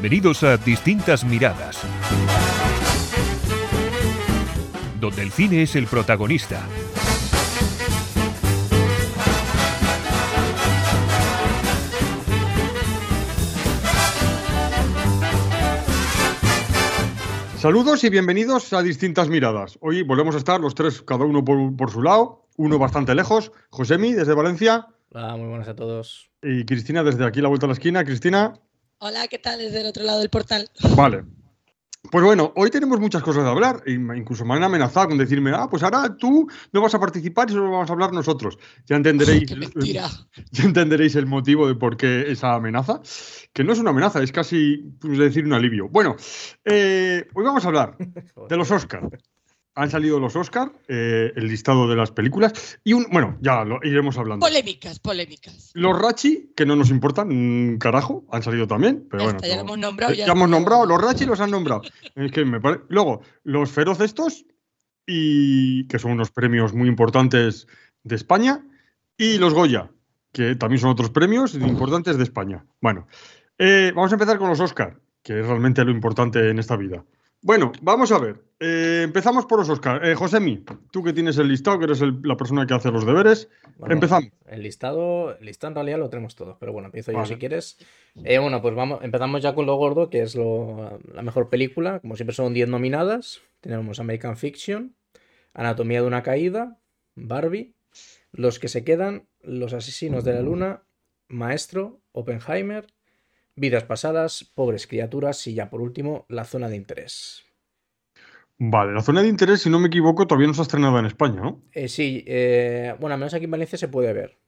Bienvenidos a Distintas Miradas, donde el cine es el protagonista. Saludos y bienvenidos a Distintas Miradas. Hoy volvemos a estar los tres, cada uno por, por su lado, uno bastante lejos. Josemi, desde Valencia. Hola, muy buenas a todos. Y Cristina, desde aquí, la vuelta a la esquina. Cristina. Hola, ¿qué tal? Desde el otro lado del portal. Vale. Pues bueno, hoy tenemos muchas cosas de hablar. e Incluso me han amenazado con decirme, ah, pues ahora tú no vas a participar y solo vamos a hablar nosotros. Ya entenderéis, ya entenderéis el motivo de por qué esa amenaza. Que no es una amenaza, es casi, pues decir, un alivio. Bueno, eh, hoy vamos a hablar de los Oscars. Han salido los Oscars, el listado de las películas. Y un, bueno, ya lo iremos hablando. Polémicas, polémicas. Los Rachi, que no nos importan, carajo, han salido también. Pero Ya bueno, está, ya no- hemos nombrado, eh, ya ya hemos nombrado, los Rachi los han nombrado. Es que me pare- Luego, los Feroz estos, y que son unos premios muy importantes de España. Y los Goya, que también son otros premios importantes de España. Bueno, eh, vamos a empezar con los Oscar, que es realmente lo importante en esta vida. Bueno, vamos a ver. eh, empezamos por los Oscar. Eh, Josemi, tú que tienes el listado, que eres el- la persona que hace los deberes, Bueno, empezamos. El listado, el listado en realidad lo tenemos todos, pero bueno, empiezo yo si quieres. Eh, bueno, pues vamos, empezamos ya con lo gordo, que es lo- la mejor película. Como siempre son 10 nominadas. Tenemos American Fiction, Anatomía de una caída, Barbie, Los que se quedan, Los asesinos de la luna, Maestro, Oppenheimer, Vidas pasadas, Pobres criaturas y ya por último, La zona de interés. Vale, la zona de interés, si no me equivoco, todavía no se ha estrenado en España, ¿no? Eh, sí, eh, bueno, al menos aquí en Valencia se puede ver.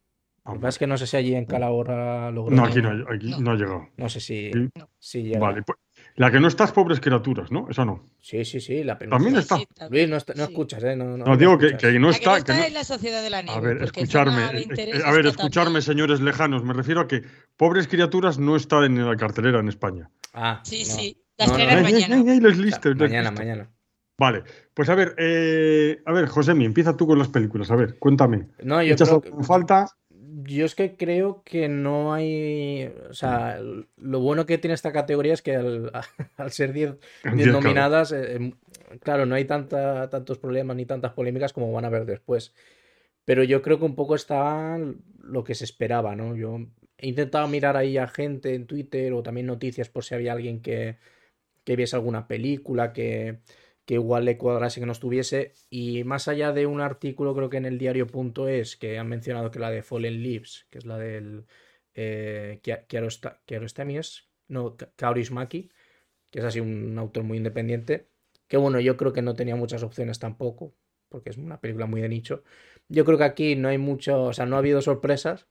Ah, Lo que pasa es que no sé si allí en Calahorra lo No, aquí no, ha- aquí No. no ha llegado. No sé si, Sí. si llega. Vale, pues, la que no está es Pobres Criaturas, ¿no? Esa no. Sí, sí, sí, la penúltima. También está. Sí, también. No, está- no Sí. escuchas, ¿eh? No, no, No, no digo que, escuchas. que no La que no está. que no- es la sociedad de la nieve. A ver, escucharme. eh, a ver, escucharme, también. señores lejanos. Me refiero a que Pobres Criaturas no está en la cartelera en España. Ah, Sí, no. sí. La No, no, estrenan no. Ay, ay, mañana. ay, ay, les O sea, listo, les mañana, mañana. Vale, pues a ver, eh, a ver, Josemi, empieza tú con las películas. A ver, cuéntame. No, yo ¿Echas creo en falta? Yo es que creo que no hay. O sea, lo bueno que tiene esta categoría es que al, al ser 10 10 Diez, claro. nominadas, eh, em, claro, no hay tanta, tantos problemas ni tantas polémicas como van a ver después. Pero yo creo que un poco está lo que se esperaba, ¿no? Yo he intentado mirar ahí a gente en Twitter o también noticias por si había alguien que, que viese alguna película que, que igual le cuadrase que no estuviese. Y más allá de un artículo, creo que en el diario.es, que han mencionado que la de Fallen Leaves, que es la del eh, Kia- Kiarosta- Kiarostami es, no, Ka- Kaurismäki, que es así un autor muy independiente, que bueno, yo creo que no tenía muchas opciones tampoco, porque es una película muy de nicho. Yo creo que aquí no hay mucho, o sea, no ha habido sorpresas.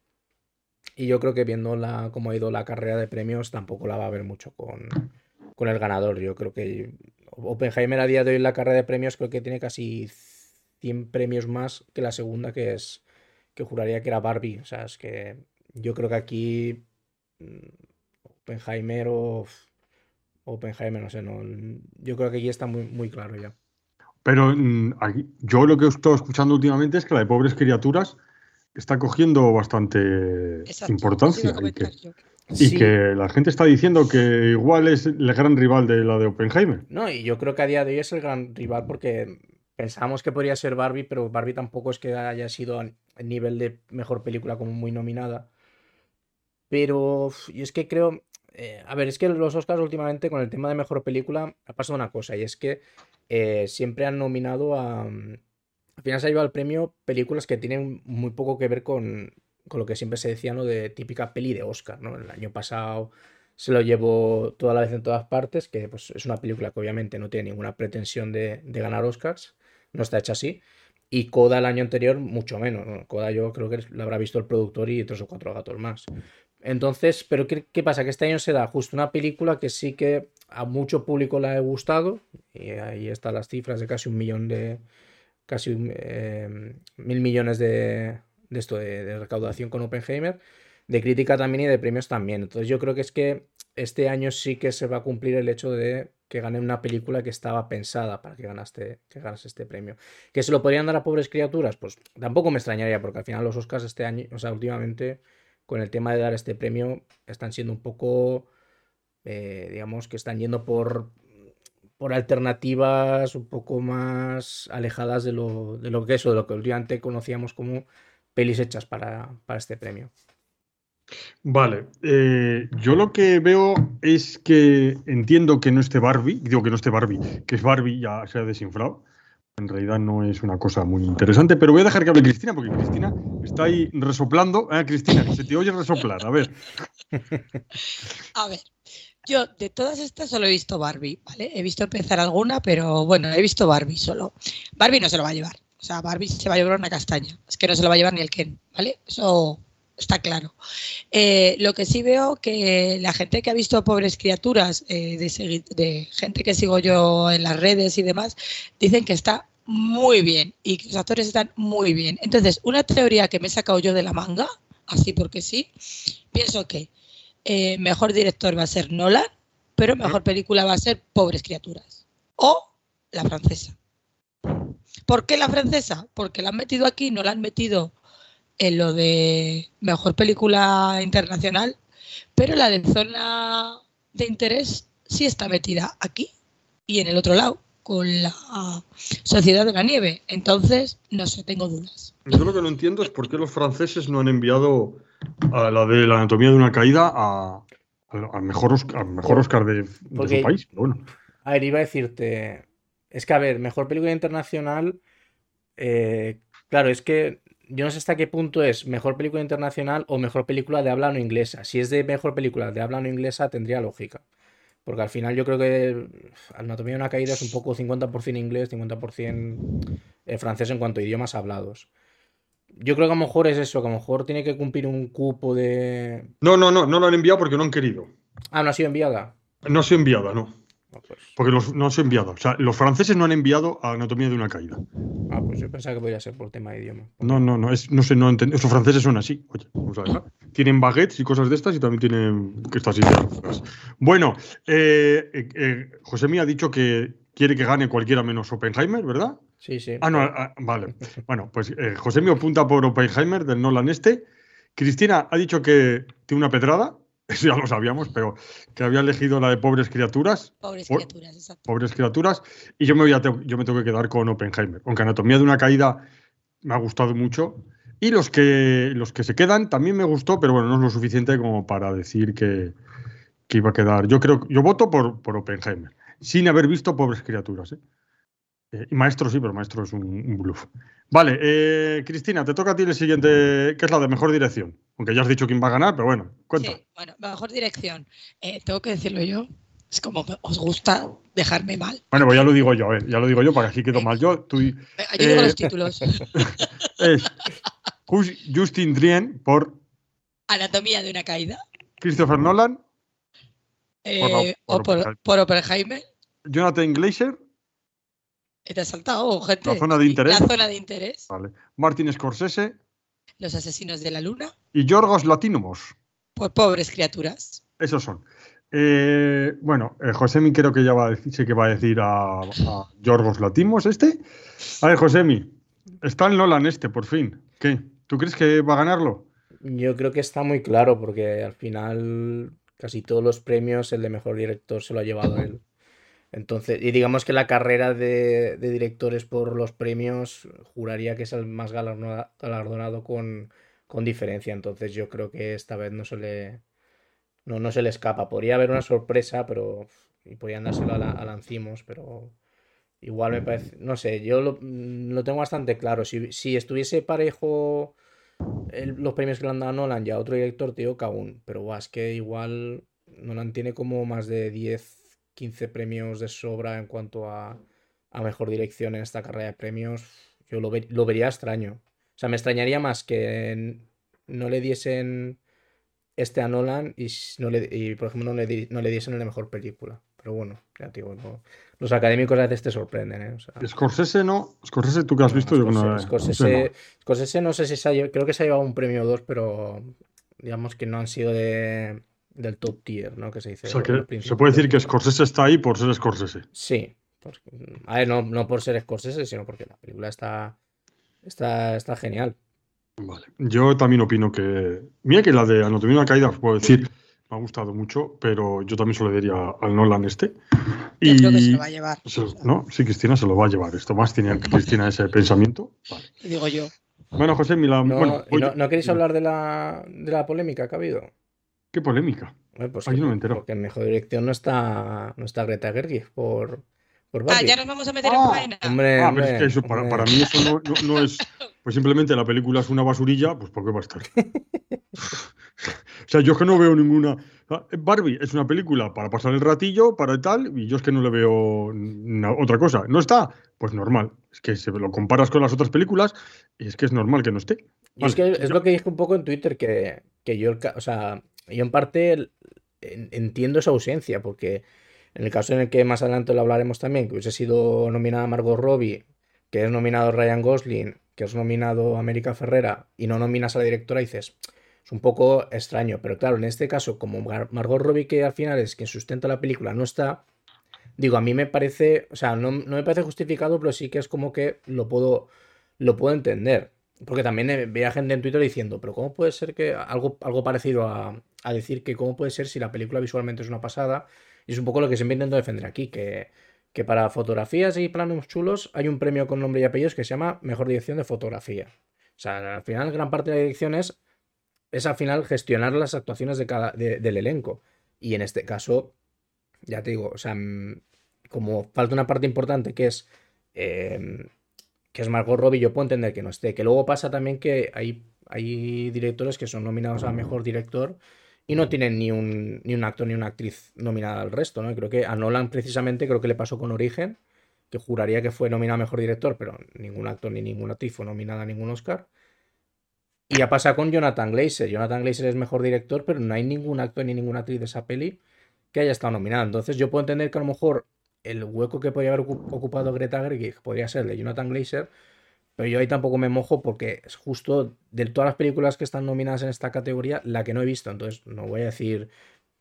Y yo creo que viendo la, cómo ha ido la carrera de premios, tampoco la va a haber mucho con, con el ganador. Yo creo que Oppenheimer a día de hoy en la carrera de premios creo que tiene casi 100 premios más que la segunda, que es que juraría que era Barbie. O sea, es que yo creo que aquí mm, Oppenheimer o Oppenheimer, no sé, no. Yo creo que aquí está muy, muy claro ya. Pero mm, aquí- yo lo que he estado escuchando últimamente es que la de Pobres Criaturas está cogiendo bastante Exacto, importancia. que-. Y Sí. que la gente está diciendo que igual es el gran rival de la de Oppenheimer. No, y yo creo que a día de hoy es el gran rival porque pensábamos que podría ser Barbie, pero Barbie tampoco es que haya sido a nivel de mejor película como muy nominada. Pero yo es que creo, eh, a ver, es que los Oscars últimamente con el tema de mejor película ha pasado una cosa y es que eh, siempre han nominado a... mm, Al final se ha llevado el premio películas que tienen muy poco que ver con, con lo que siempre se decía, ¿no? De típica peli de Oscar, ¿no? El año pasado se lo llevó toda la vez en todas partes, que pues, es una película que obviamente no tiene ninguna pretensión de, de ganar Oscars, no está hecha así. Y Coda el año anterior, mucho menos. ¿no? Coda yo creo que la habrá visto el productor y tres o cuatro gatos más. Entonces, pero ¿qué, qué pasa? Que este año se da justo una película que sí que a mucho público le ha gustado, y ahí están las cifras de casi un millón de, casi eh, mil millones de, de esto de, recaudación con Oppenheimer, de crítica también y de premios también. Entonces yo creo que es que este año sí que se va a cumplir el hecho de que gane una película que estaba pensada para que ganaste, que ganase este premio. ¿Que se lo podrían dar a pobres criaturas? Pues tampoco me extrañaría, porque al final los Oscars este año, o sea, últimamente, con el tema de dar este premio, están siendo un poco Eh, digamos que están yendo por, por alternativas un poco más alejadas de lo, de lo que eso, de lo que últimamente conocíamos como pelis hechas para, para este premio. Vale, eh, yo lo que veo es que entiendo que no esté Barbie, digo que no esté Barbie, que es Barbie ya se ha desinflado. En realidad no es una cosa muy interesante, pero voy a dejar que hable Cristina, porque Cristina está ahí resoplando. Ah, Cristina, que se te oye resoplar, a ver. A ver, yo de todas estas solo he visto Barbie, ¿vale? He visto empezar alguna, pero bueno, he visto Barbie solo. Barbie no se lo va a llevar. O sea, Barbie se va a llevar una castaña. Es que no se lo va a llevar ni el Ken, ¿vale? Eso está claro. Eh, lo que sí veo que la gente que ha visto Pobres Criaturas, eh, de, de, gente que sigo yo en las redes y demás, dicen que está muy bien y que los actores están muy bien. Entonces, una teoría que me he sacado yo de la manga, así porque sí, pienso que eh, mejor director va a ser Nolan, pero mejor película va a ser Pobres Criaturas. O la francesa. ¿Por qué la francesa? Porque la han metido aquí, no la han metido en lo de mejor película internacional, pero la de zona de interés sí está metida aquí y en el otro lado, con la Sociedad de la Nieve. Entonces, no sé, tengo dudas. Yo lo que no entiendo es por qué los franceses no han enviado a la de la anatomía de una caída a, al mejor, Oscar, mejor Oscar de, de su país. Bueno. A ver, iba a decirte. Es que, a ver, mejor película internacional. Eh, claro, es que yo no sé hasta qué punto es mejor película internacional o mejor película de habla no inglesa. Si es de mejor película de habla no inglesa, tendría lógica. Porque al final yo creo que Anatomía de una caída es un poco 50% inglés, 50% eh, francés en cuanto a idiomas hablados. Yo creo que a lo mejor es eso, que a lo mejor tiene que cumplir un cupo de. No, no, no, no lo han enviado porque no han querido. Ah, no ha sido enviada. No ha sido enviada, no. Ah, pues. Porque los, no se ha enviado. O sea, los franceses no han enviado a Anatomía de una caída. Ah, pues yo pensaba que podía ser por tema de idioma. No, no, no. Es, no sé, no entiendo. Los franceses son así. Oye, vamos a ver. Tienen baguettes y cosas de estas y también tienen estas ideas. Bueno, eh, eh, eh, José ha dicho que quiere que gane cualquiera menos Oppenheimer, ¿verdad? Sí, sí. Ah, no, ah, vale. Bueno, pues eh, José me apunta por Oppenheimer del Nolan este. Cristina ha dicho que tiene una pedrada, ya lo sabíamos, pero que había elegido la de Pobres Criaturas. Pobres Criaturas, exacto. Pobres Criaturas. Y yo me, voy a yo me tengo que quedar con Oppenheimer. Aunque Anatomía de una Caída me ha gustado mucho. Y los que, los que se quedan también me gustó, pero bueno, no es lo suficiente como para decir que, que iba a quedar. Yo creo yo voto por, por Oppenheimer, sin haber visto Pobres Criaturas. ¿eh? Eh, y maestro sí, pero maestro es un, bluff. Vale, eh, Cristina, te toca a ti el siguiente, que es la de mejor dirección. Aunque ya has dicho quién va a ganar, pero bueno, cuenta. Sí, bueno, mejor dirección. Eh, tengo que decirlo yo. Es como os gusta dejarme mal. Bueno, pues ya lo digo yo, ya lo digo yo para que así quedo mal yo. Tú, yo digo los títulos. es Justin Drien por Anatomía de una caída. Christopher Nolan. o por, por Oppenheimer. Jonathan Glazer te has saltado, gente. La zona de interés. La zona de interés. Vale. Martin Scorsese. Los asesinos de la luna. Y Yorgos Latimos. Por pobres criaturas. Esos son. Eh, bueno, eh, Josemi creo que ya va a decir, sé que va a decir a, Yorgos Latimos este. A ver, Josemi, está el Nolan este, por fin. ¿Qué? ¿Tú crees que va a ganarlo? Yo creo que está muy claro, porque al final casi todos los premios el de mejor director se lo ha llevado él. Entonces, y digamos que la carrera de, directores por los premios juraría que es el más galardonado con, diferencia. Entonces yo creo que esta vez no se le, no, no se le escapa. Podría haber una sorpresa, pero y podrían dárselo a, la, pero igual me parece, no sé, yo lo, tengo bastante claro. Si, si estuviese parejo los premios que le han dado a Nolan ya otro director, que aún, pero es que igual Nolan tiene como más de 10 15 premios de sobra en cuanto a, mejor dirección en esta carrera de premios, yo lo, lo, vería extraño. O sea, me extrañaría más que no le diesen este a Nolan y, no le, por ejemplo, no le, no le diesen la mejor película. Pero bueno, ya digo, los académicos a veces te sorprenden. ¿eh? Scorsese no. Scorsese, tú que has visto, yo no, Scorsese, Scorsese, no sé si se ha, creo que se ha llevado un premio o dos, pero digamos que no han sido de del top tier, ¿no? Que se dice. se puede decir que Scorsese está ahí por ser Scorsese. Sí. a ver, no, por ser Scorsese, sino porque la película está, está, está genial. Vale. Yo también opino que. Mira que la de Anatomía de una caída, os puedo decir, me ha gustado mucho, pero yo también se lo diría al Nolan este. Yo Y creo que se lo va a llevar. se- ¿no? Sí, Cristina se lo va a llevar. Esto más tenía Cristina ese pensamiento. Vale. Digo yo. Bueno, José, mi la- No, bueno, ¿y no, no queréis hablar de la, de la polémica que ha habido? Qué polémica. Bueno, pues Ay, que- no me entero. Porque en mejor dirección no está, no está Greta Gerwig por, por Ah, ya nos vamos a meter Ah, en faena. Hombre, Ah, pero es hombre, que eso, para, hombre. para mí eso no, no- no es. Pues simplemente la película es una basurilla, pues ¿por qué va a estar? o sea, yo es que no veo ninguna. ah, Barbie es una película para pasar el ratillo, para tal, y yo es que no le veo otra cosa. ¿No está? Pues normal. Es que se lo comparas con las otras películas y es que es normal que no esté. Y es Vale, que es ya. lo que dije un poco en Twitter, que, que yo, o sea, yo en parte entiendo esa ausencia, porque en el caso en el que más adelante lo hablaremos también, que hubiese sido nominada Margot Robbie, que es nominado Ryan Gosling, que es nominado América Ferrera, y no nominas a la directora, dices, es un poco extraño, pero claro, en este caso, como Mar- Margot Robbie, que al final es quien sustenta la película, no está, digo, a mí me parece, o sea, no, no me parece justificado, pero sí que es como que lo puedo, lo puedo entender. Porque también veía gente en Twitter diciendo, pero ¿cómo puede ser que algo, algo parecido a, a decir que cómo puede ser si la película visualmente es una pasada? Y es un poco lo que siempre intento defender aquí, que, que para fotografías y planos chulos hay un premio con nombre y apellidos que se llama Mejor Dirección de Fotografía. O sea, al final gran parte de la dirección es, es al final gestionar las actuaciones de cada, de- del elenco. Y en este caso, ya te digo, o sea, mm, como falta una parte importante que es... em, que es Margot Robbie, yo puedo entender que no esté. Que luego pasa también que hay, hay directores que son nominados a mejor director y no tienen ni un, ni un actor ni una actriz nominada al resto, ¿no? Creo que a Nolan precisamente creo que le pasó con Origen, que juraría que fue nominado a mejor director, pero ningún actor ni ninguna actriz fue nominada a ningún Oscar. Y ya pasa con Jonathan Glazer. Jonathan Glazer es mejor director, pero no hay ningún actor ni ninguna actriz de esa peli que haya estado nominada. Entonces yo puedo entender que a lo mejor el hueco que podría haber ocu- ocupado Greta Gerwig podría ser el de Jonathan Glazer, pero yo ahí tampoco me mojo porque es justo de todas las películas que están nominadas en esta categoría la que no he visto. Entonces no voy a decir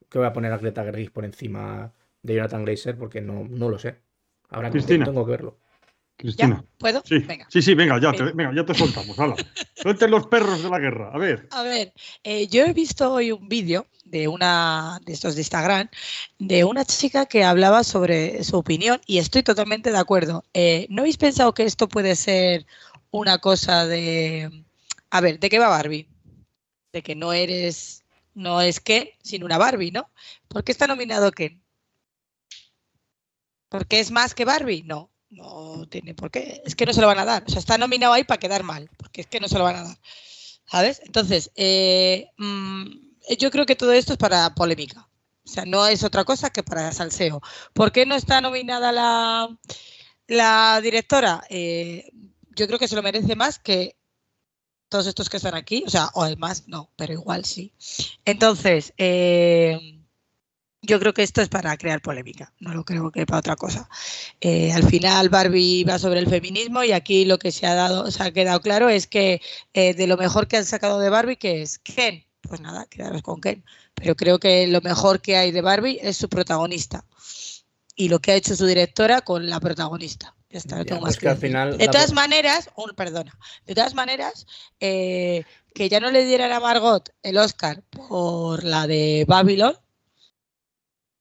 que voy a poner a Greta Gerwig por encima de Jonathan Glazer porque no, no lo sé. Ahora Cristina. tengo que verlo. Cristina. ¿Ya? ¿Puedo? Sí, Venga. sí, sí, venga, ya te, Venga. venga, ya te soltamos. hala. Suelten los perros de la guerra. A ver. A ver, eh, yo he visto hoy un vídeo de una de estos de Instagram de una chica que hablaba sobre su opinión y estoy totalmente de acuerdo. Eh, ¿No habéis pensado que esto puede ser una cosa de, a ver, ¿de qué va Barbie? De que no eres, no es Ken, sino una Barbie, ¿no? ¿Por qué está nominado Ken? ¿Porque es más que Barbie? No, no tiene por qué. Es que no se lo van a dar. O sea, está nominado ahí para quedar mal, porque es que no se lo van a dar. ¿Sabes? Entonces, eh, mm, yo creo que todo esto es para polémica. O sea, no es otra cosa que para salseo. ¿Por qué no está nominada la, la directora? Eh, yo creo que se lo merece más que todos estos que están aquí. O sea, o además, no, pero igual sí. Entonces, eh, yo creo que esto es para crear polémica, no lo creo que para otra cosa. Eh, al final Barbie va sobre el feminismo y aquí lo que se ha dado, se ha quedado claro es que eh, de lo mejor que han sacado de Barbie, que es Ken, pues nada, quedaros con Ken. Pero creo que lo mejor que hay de Barbie es su protagonista y lo que ha hecho su directora con la protagonista. Ya está, no tengo pues más que al final De todas maneras, un- perdona, de todas maneras, eh, que ya no le dieran a Margot el Oscar por la de Babylon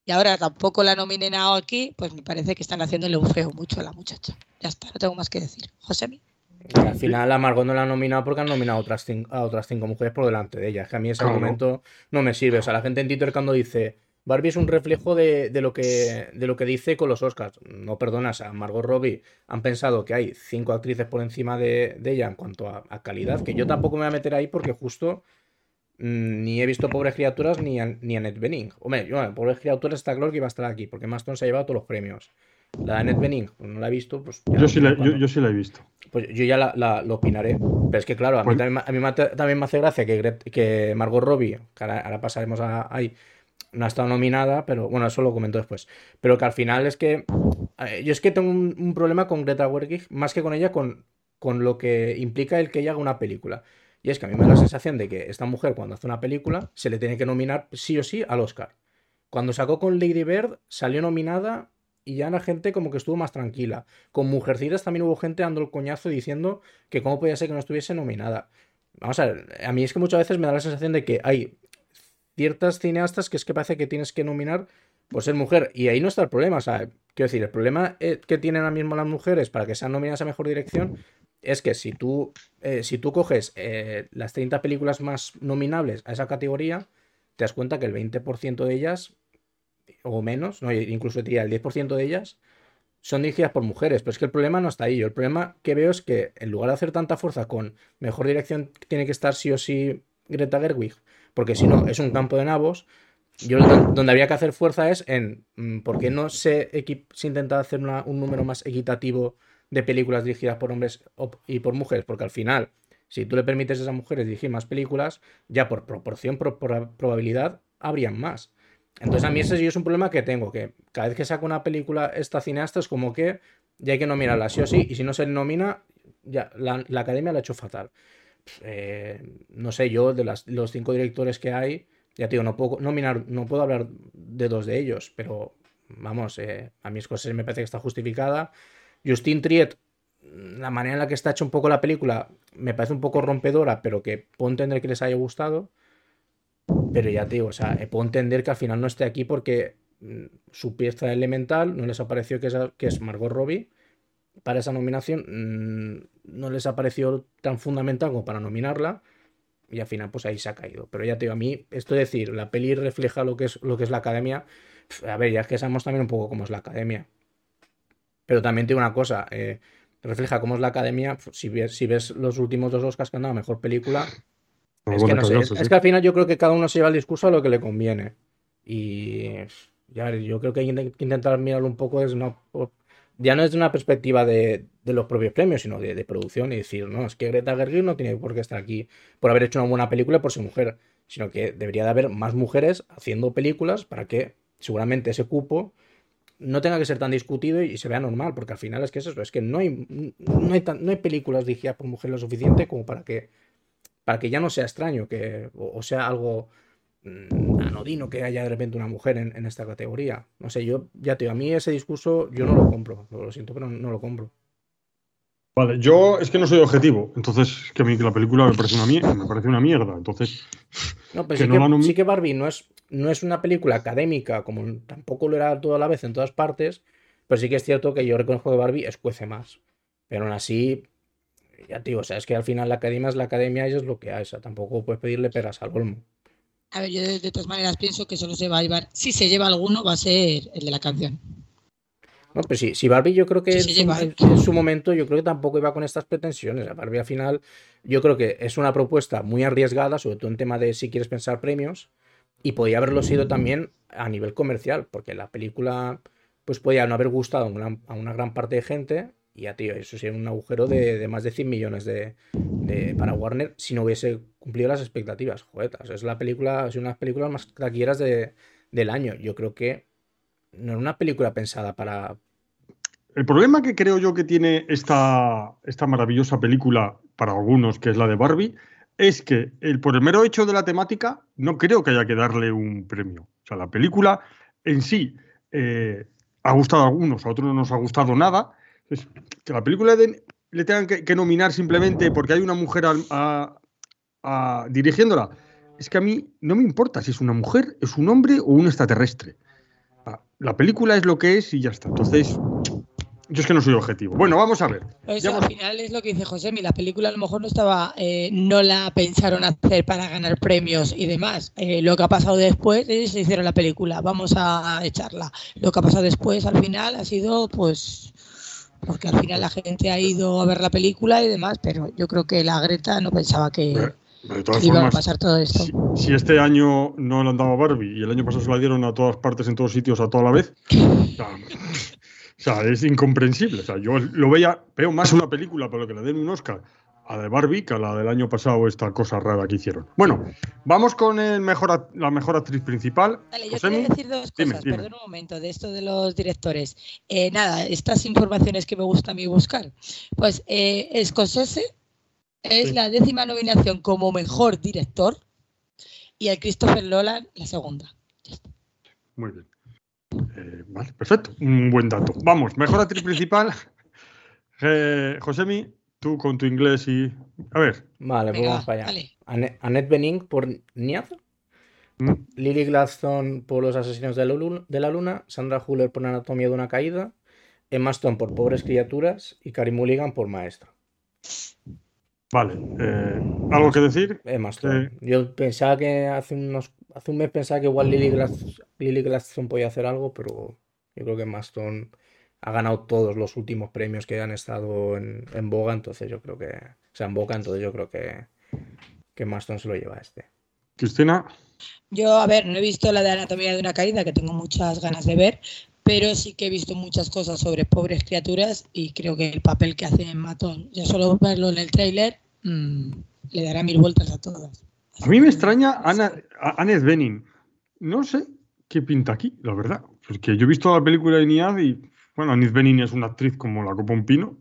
y ahora tampoco la nominen a aquí, pues me parece que están haciéndole un feo mucho a la muchacha. Ya está, no tengo más que decir. José, Y al final a Margot no la han nominado porque han nominado a otras, a otras cinco mujeres por delante de ella. Es que a mí ese Claro. argumento no me sirve. O sea, la gente en Twitter cuando dice Barbie es un reflejo de, de lo, que, de lo que dice con los Oscars. No perdonas, a Margot Robbie han pensado que hay cinco actrices por encima de, de ella en cuanto a, a calidad, que yo tampoco me voy a meter ahí porque justo ni he visto Pobres Criaturas ni a, ni a Annette Bening. Hombre, yo, bueno, Pobres Criaturas está claro que iba a estar aquí porque Maston se ha llevado todos los premios. La de Annette Bening, pues no la he visto, pues Yo sí, la, cuando- yo, yo sí la he visto. pues yo ya la, la- lo opinaré. Pero es que, claro, a mí, Pues- también, me- a mí me hace- también me hace gracia que, que Margot Robbie, que ahora, ahora pasaremos a ahí, no ha estado nominada, pero bueno, eso lo comento después. Pero que al final es que. eh, Yo es que tengo un, un problema con Greta Gerwig, más que con ella, con, con lo que implica el que ella haga una película. Y es que a mí me da la sensación de que esta mujer, cuando hace una película, se le tiene que nominar sí o sí al Oscar. Cuando sacó con Lady Bird, salió nominada y ya la gente como que estuvo más tranquila. Con Mujercitas también hubo gente dando el coñazo diciendo que cómo podía ser que no estuviese nominada. Vamos a ver, a mí es que muchas veces me da la sensación de que hay ciertas cineastas que es que parece que tienes que nominar por ser mujer. Y ahí no está el problema. O sea, quiero decir, el problema que tienen ahora mismo las mujeres para que sean nominadas a mejor dirección es que si tú, eh, si tú coges eh, las 30 películas más nominables a esa categoría, te das cuenta que el 20% de ellas, o menos, no, incluso diría el 10% de ellas, son dirigidas por mujeres. Pero es que el problema no está ahí. Yo el problema que veo es que en lugar de hacer tanta fuerza con mejor dirección, tiene que estar sí o sí Greta Gerwig. Porque si no, es un campo de nabos. Yo donde habría que hacer fuerza es en mm, por qué no se, se intenta hacer un número más equitativo de películas dirigidas por hombres y por mujeres, porque al final, si tú le permites a esas mujeres dirigir más películas, ya por proporción, por, probabilidad, habrían más. Entonces a mí ese es un problema que tengo, que cada vez que saco una película esta cineasta es como que ya hay que nominarla sí o sí, y si no se nomina, ya la, academia la ha hecho fatal. Eh, no sé, yo de las, los cinco directores que hay, ya te digo, no puedo nominar, no puedo hablar de dos de ellos, pero vamos, eh, a mí cosas me parece que está justificada. Justin Triet, la manera en la que está hecha un poco la película, me parece un poco rompedora, pero que puedo entender que les haya gustado. Pero ya te digo, o sea, puedo entender que al final no esté aquí porque mm, su pieza elemental no les ha parecido que es, que es Margot Robbie para esa nominación, mm, no les ha parecido tan fundamental como para nominarla y al final pues ahí se ha caído. Pero ya te digo, a mí esto de decir, la peli refleja lo que es, lo que es la academia, a ver, ya es que sabemos también un poco cómo es la academia. Pero también tiene una cosa, eh, refleja cómo es la academia. Pues, si ves, si ves los últimos dos Oscars que han dado mejor película, es, que no sé, es, que al final yo creo que cada uno se lleva el discurso a lo que le conviene. Y ya, yo creo que hay que intentar mirarlo un poco desde una, ya no desde una perspectiva de, los propios premios, sino de, producción y decir, no, es que Greta Gerwig no tiene por qué estar aquí por haber hecho una buena película por ser mujer, sino que debería de haber más mujeres haciendo películas para que seguramente ese cupo no tenga que ser tan discutido y se vea normal, porque al final es que es eso, es que no hay, no hay, no hay películas dirigidas por mujeres lo suficiente como para que, para que ya no sea extraño que, o, sea algo mm, anodino que haya de repente una mujer en, esta categoría. No sé, yo ya te digo, a mí ese discurso yo no lo compro, lo, siento, pero no lo compro. Vale, yo es que no soy objetivo, entonces que a mí la película me parece una mierda, me parece una mierda, entonces... No, pero sí, que, sí que Barbie no es, no es una película académica, como tampoco lo era toda la vez en todas partes, pero sí que es cierto que yo reconozco que Barbie escuece más. Pero aún así, ya te digo, o sea, es que al final la academia es la academia y es lo que hay, o sea, tampoco puedes pedirle peras al olmo. A ver, yo de, todas maneras pienso que solo se va a llevar, si se lleva alguno, va a ser el de la canción. No, pero sí, si Barbie yo creo que en, su, momento yo creo que tampoco iba con estas pretensiones. A Barbie al final yo creo que es una propuesta muy arriesgada, sobre todo en tema de si quieres pensar premios, y podía haberlo sido también a nivel comercial, porque la película pues podía no haber gustado a una, gran parte de gente y a tío, eso sería un agujero de, más de 100 millones de, para Warner si no hubiese cumplido las expectativas. Joder, es la película, es una de las películas más taquilleras de, del año. Yo creo que no era una película pensada para... El problema que creo yo que tiene esta, esta maravillosa película para algunos, que es la de Barbie, es que el, por el mero hecho de la temática, no creo que haya que darle un premio. O sea, la película en sí eh, ha gustado a algunos, a otros no nos ha gustado nada. que la película le tengan que, nominar simplemente porque hay una mujer dirigiéndola, es que a mí no me importa si es una mujer, es un hombre o un extraterrestre. La película es lo que es y ya está. Entonces, yo es que no soy objetivo. Bueno, vamos a ver. Eso, al final es lo que dice José. La película a lo mejor no estaba, eh, no la pensaron hacer para ganar premios y demás. Eh, lo que ha pasado después es se hicieron la película. Vamos a echarla. Lo que ha pasado después al final ha sido, pues, porque al final la gente ha ido a ver la película y demás. Pero yo creo que la Greta no pensaba que. Iba a pasar todo esto. Si, este año no la han dado a Barbie y el año pasado se la dieron a todas partes, en todos sitios, a toda la vez, O sea, es incomprensible. O sea, yo lo veía, veo más una película para lo que le den un Oscar a la de Barbie que a la del año pasado, esta cosa rara que hicieron. Bueno, vamos con el mejor, la mejor actriz principal. Vale, yo quería decir dos cosas, perdón un momento, de esto de los directores. Eh, nada, estas informaciones que me gusta a mí buscar. Pues eh, Scorsese es la décima nominación como mejor director y el Christopher Nolan la segunda. Muy bien. Eh, vale, perfecto. Un buen dato. Vamos, mejor actriz principal. Eh, Josemi, tú con tu inglés y. A ver. Vale, pues vamos para allá. Annette Bening por Niaz. Mm. Lily Gladstone por Los Asesinos de la, Luna, Sandra Huller por Anatomía de una Caída, Emma Stone por Pobres Criaturas y Carey Mulligan por Maestra. Vale. eh, ¿Algo que decir? Emma Stone. Yo pensaba que hace unos hace un mes pensaba que igual Lily, Glads- Lily Gladstone podía hacer algo, pero yo creo que Emma Stone ha ganado todos los últimos premios que han estado en, en boga, entonces yo creo que, o sea, en boca, entonces yo creo que, que Emma Stone se lo lleva a este. Cristina. Yo, a ver, no he visto la de Anatomía de una Caída, que tengo muchas ganas de ver, pero sí que he visto muchas cosas sobre pobres criaturas y creo que el papel que hace Matón, ya solo verlo en el tráiler, mm, le dará mil vueltas a todas. A mí me extraña Ana, a- Annette Bening. No sé qué pinta aquí, la verdad. Porque yo he visto la película de Niad y, bueno, Annette Bening es una actriz como la copa un pino.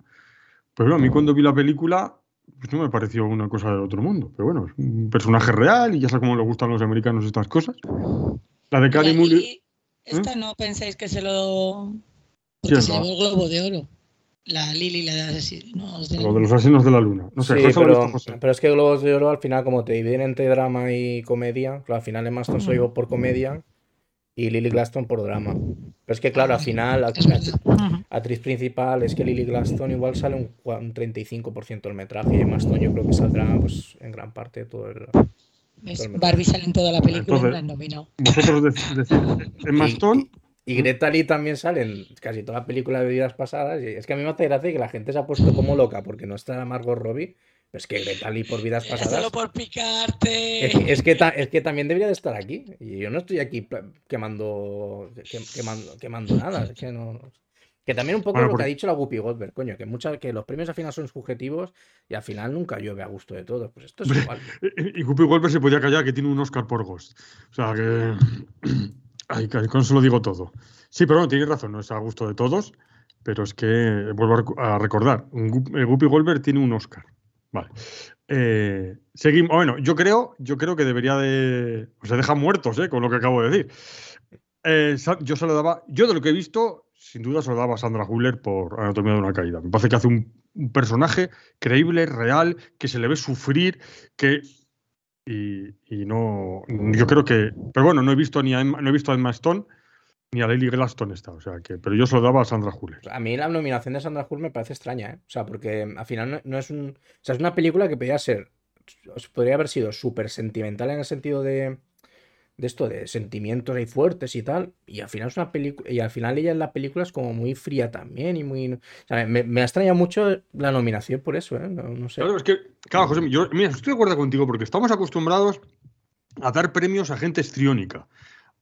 Pero a mí cuando vi la película, pues no me pareció una cosa del otro mundo. Pero bueno, es un personaje real y ya sé cómo le gustan a los americanos estas cosas. La de ahí, Mulligan. Esta no pensáis que se lo... ¿Quién Porque se no? llevó el Globo de Oro. La Lili, la de asesinos de la Lo de los asesinos de la luna. No sé, Sí, José pero, José. pero es que Globos de Oro al final, como te dividen entre drama y comedia, claro, al final se lo llevó por comedia y Lily Gladstone por drama. Pero es que, claro, al final, la actriz principal es que Lily Gladstone igual sale un, un 35% del metraje y Emma Stone yo creo que saldrá pues, en gran parte todo el. Barbie sale en toda la película Entonces- en plan nominado. Vosotros dec- decís Emma Y- Stone. Y Greta Lee también sale en casi toda la película de vidas pasadas. Y es que a mí me hace gracia que la gente se ha puesto como loca porque no está Margot Robbie. Pero es que Greta Lee por vidas pasadas. solo por picarte. Es, que- es que ta- es que también debería de estar aquí. Y yo no estoy aquí quemando, que- quemando, quemando nada. Es que, no, no- que también un poco Bueno, lo porque- que ha dicho la Whoopi Goldberg, coño, que, muchas, que los premios al final son subjetivos y al final nunca llueve a gusto de todos. Pues esto es igual. Y y Whoopi Goldberg se podía callar que tiene un Oscar por Ghost. O sea que. Ay, que con eso lo digo todo. Sí, pero bueno, tienes razón, no es a gusto de todos. Pero es que, vuelvo a recordar, un Gu- eh, Goldberg tiene un Oscar. Vale. Eh, seguimos. Bueno, yo creo, yo creo que debería de. Se dejan muertos, ¿eh? Con lo que acabo de decir. Eh, yo se lo daba. Yo de lo que he visto, sin duda se lo daba a Sandra Huller por Anatomía de una caída. Me parece que hace un, personaje creíble, real, que se le ve sufrir, que. Y, no. Yo creo que. Pero bueno, no he visto ni a Emma- no he visto a Emma Stone ni a Lily Gladstone esta. O sea que. Pero yo se lo daba a Sandra Huller. A mí la nominación de Sandra Hull me parece extraña, ¿eh? O sea, porque al final no, no es un. O sea, es una película que podría ser. Podría haber sido súper sentimental en el sentido de. De esto, de sentimientos ahí fuertes y tal. Y al final es una película. Y al final ella en la película es como muy fría también. Y muy. Me, me ha extrañado mucho la nominación por eso, ¿eh? No, sé. Claro, es que, claro, José, yo, mira, estoy de acuerdo contigo porque estamos acostumbrados a dar premios a gente histriónica,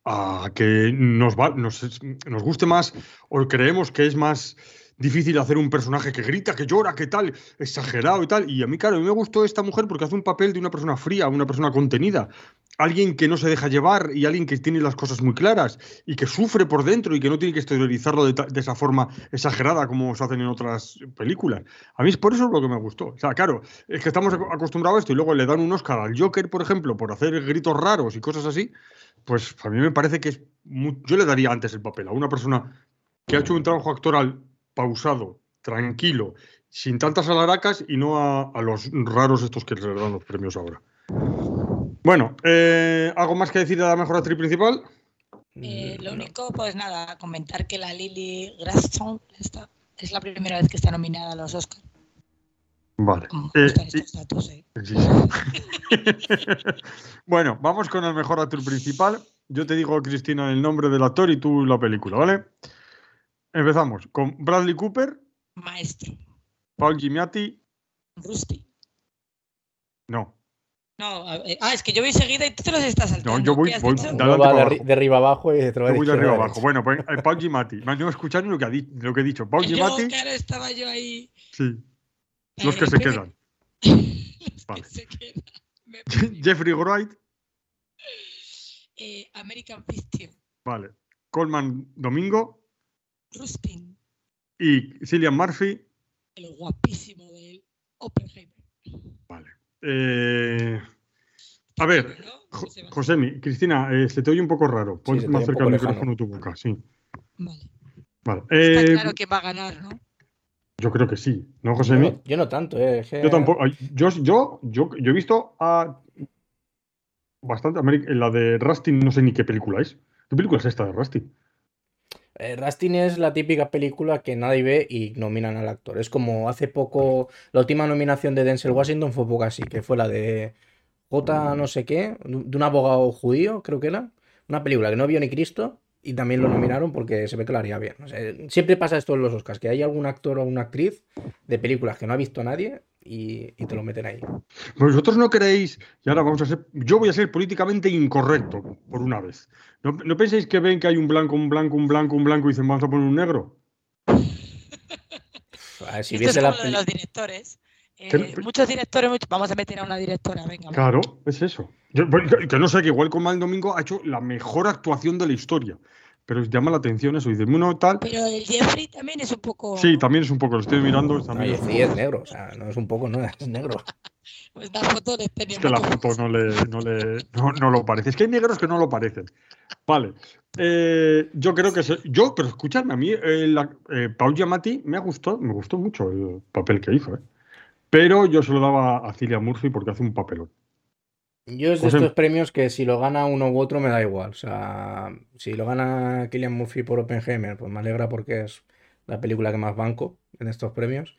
a que nos, va, nos, nos guste más o creemos que es más difícil hacer un personaje que grita, que llora, que tal, exagerado y tal. Y a mí, claro, a mí me gustó esta mujer porque hace un papel de una persona fría, una persona contenida, alguien que no se deja llevar y alguien que tiene las cosas muy claras y que sufre por dentro y que no tiene que exteriorizarlo de, esa forma exagerada como se hacen en otras películas. A mí es por eso lo que me gustó. O sea, claro, es que estamos ac- acostumbrados a esto y luego le dan un Oscar al Joker, por ejemplo, por hacer gritos raros y cosas así. Pues a mí me parece que es. Yo le daría antes el papel a una persona que ha hecho un trabajo actoral pausado, tranquilo, sin tantas alaracas y no a, a los raros estos que le dan los premios ahora. Bueno, eh, ¿algo más que decir de la mejor actriz principal? Eh, lo No. único, pues nada, comentar que la Lily Gladstone esta, es la primera vez que está nominada a los Oscars. Vale. Como Eh, estos datos, eh. Sí. bueno, vamos con el mejor actor principal. Yo te digo, Cristina, el nombre del actor y tú la película, ¿vale? Empezamos con Bradley Cooper, Maestro. Paul Giamatti. Rusty. No, No, a ver, ah, es que yo voy seguida y tú te los estás saltando. No, yo voy- ¿Qué has voy- de de, arriba abajo y de yo voy de arriba abajo. derecha. Bueno, pues eh, Paul Giamatti. Más no escuchar lo que, ha di- lo que he dicho. Paul Giamatti, claro, estaba yo ahí. sí, los que se quedan. Los Vale. que se quedan. Me. Jeffrey Wright, Eh, American Fiction. vale. Coleman Domingo Rustin. y Cillian Murphy, El guapísimo de Oppenheimer. vale. Eh, a ver, ¿No? Jo-. Josemi, Cristina, eh, se te oye un poco raro. Pon te más cerca el lejano. micrófono tu boca, sí. Vale. Vale. Está Eh, claro que va a ganar, ¿no? Yo creo que sí, ¿no, Josemi? yo no tanto, ¿eh? Que- Yo tampoco. Yo, yo, yo, yo he visto a. bastante. La de Rusty no sé ni qué película es. ¿Qué película es esta de Rusty? Eh, Rustin es la típica película que nadie ve y nominan al actor. Es como hace poco, la última nominación de Denzel Washington fue poco así, que fue la de J no sé qué, de un abogado judío, creo que era. Una película que no vio ni Cristo y también lo nominaron porque se ve que lo haría bien. Siempre pasa esto en los Oscars, que hay algún actor o una actriz de películas que no ha visto nadie y, y te lo meten ahí. Vosotros no creéis, y ahora vamos a ser, yo voy a ser políticamente incorrecto por una vez. ¿No, no pensáis que ven que hay un blanco, un blanco, un blanco, un blanco y dicen vamos a poner un negro? Ver, si Esto viese es la como lo de los directores. Eh, muchos directores, vamos a meter a una directora, venga. va. Claro, es eso. Yo- que, que no sé, que igual con Mal Domingo ha hecho la mejor actuación de la historia. Pero llama la atención eso. Dice, uno tal. Pero el Jeffrey también es un poco. Sí, también es un poco, lo estoy mirando. No, También es, y es negro, o sea, no es un poco, no, es negro. Pues la foto de es que la foto no le, no le no, no lo parece. Es que hay negros que no lo parecen. Vale. Eh, yo creo que se- yo, pero escuchadme, a mí eh, la- eh, Paul Giamatti me ha gustado, me gustó mucho el papel que hizo, ¿eh? Pero yo se lo daba a Cillian Murphy porque hace un papelón. Yo es de estos premios que si lo gana uno u otro me da igual. O sea, si lo gana Killian Murphy por Oppenheimer, pues me alegra porque es la película que más banco en estos premios.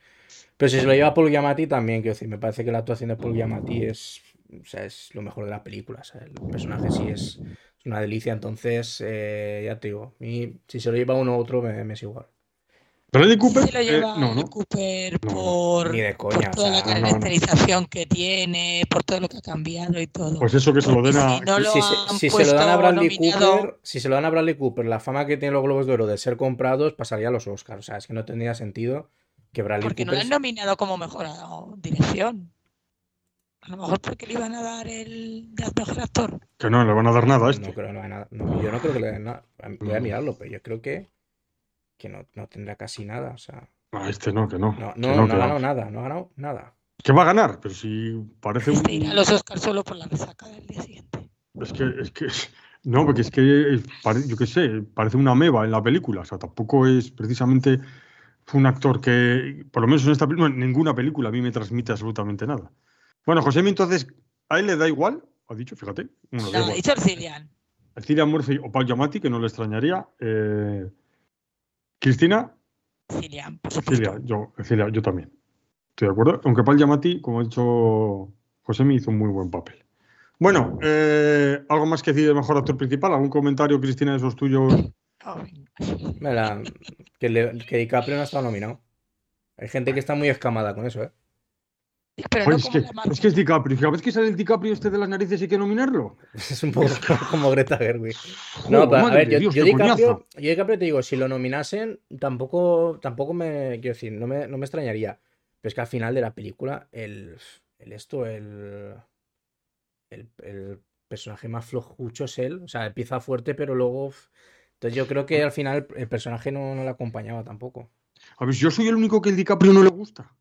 Pero si se lo lleva Paul Giamatti también, quiero decir, me parece que la actuación de Paul Giamatti es, o sea, es lo mejor de la película. o sea, el personaje sí es, es una delicia. Entonces, eh, ya te digo, mí, si se lo lleva uno u otro me, me es igual. Bradley Cooper. lo eh, lleva no, no. Cooper No, por, Ni de por coña, o toda la no, no. caracterización que tiene, por todo lo que ha cambiado y todo. Pues eso que se lo den a. Si no lo si han se, si se lo dan a puesto Bradley nominado- Cooper, si se lo dan a Bradley Cooper, la fama que tiene los Globos de Oro de ser comprados pasaría a los Oscars. O sea, es que no tendría sentido que Bradley Porque no lo Cooper. han nominado como mejor a- dirección. A lo mejor porque le iban a dar el mejor actor. Que no le van a dar nada a No este. creo, no hay nada. no, yo no creo que le den nada. Voy a mirarlo, pero yo creo que, que no, no tendrá casi nada. O sea, A este no, que no. no, que no, ha ganado nada, no ha ganado nada. Que va a ganar, pero si parece un. Este irá a los Oscars solo por la resaca del día siguiente. Es que, es que. No, porque es que, pare- yo qué sé, parece una meba en la película. O sea, tampoco es precisamente un actor que, por lo menos en esta película, en ninguna película a mí me transmite absolutamente nada. Bueno, José, entonces, ¿a él le da igual? Ha dicho, fíjate. Bueno, No, ha dicho el Cillian. Cillian Murphy o Paul Giamatti, que no le extrañaría. Eh, Cristina, Cillian, por supuesto. Yo, Cilia, yo también. Estoy de acuerdo. Aunque Paul Giamatti, como ha dicho José, me hizo un muy buen papel. Bueno, eh, ¿algo más que decir de mejor actor principal? ¿Algún comentario, Cristina, de esos tuyos? Oh, la- que, le- que DiCaprio no ha estado nominado. Hay gente que está muy escamada con eso, ¿eh? Pero Pues no es, como que, es que es DiCaprio. Cada vez que sale el DiCaprio este de las narices hay que nominarlo. Es un poco como Greta Gerwig. No, pero, a ver, yo, Dios, yo qué DiCaprio, yo DiCaprio te digo, si lo nominasen, tampoco, tampoco me, quiero decir, no me, no me extrañaría. Pero es que al final de la película, el, el esto, el, el, el personaje más flojucho es él. O sea, empieza fuerte, pero luego... Entonces yo creo que al final el personaje no, no le acompañaba tampoco. A ver, yo soy el único que el DiCaprio no le gusta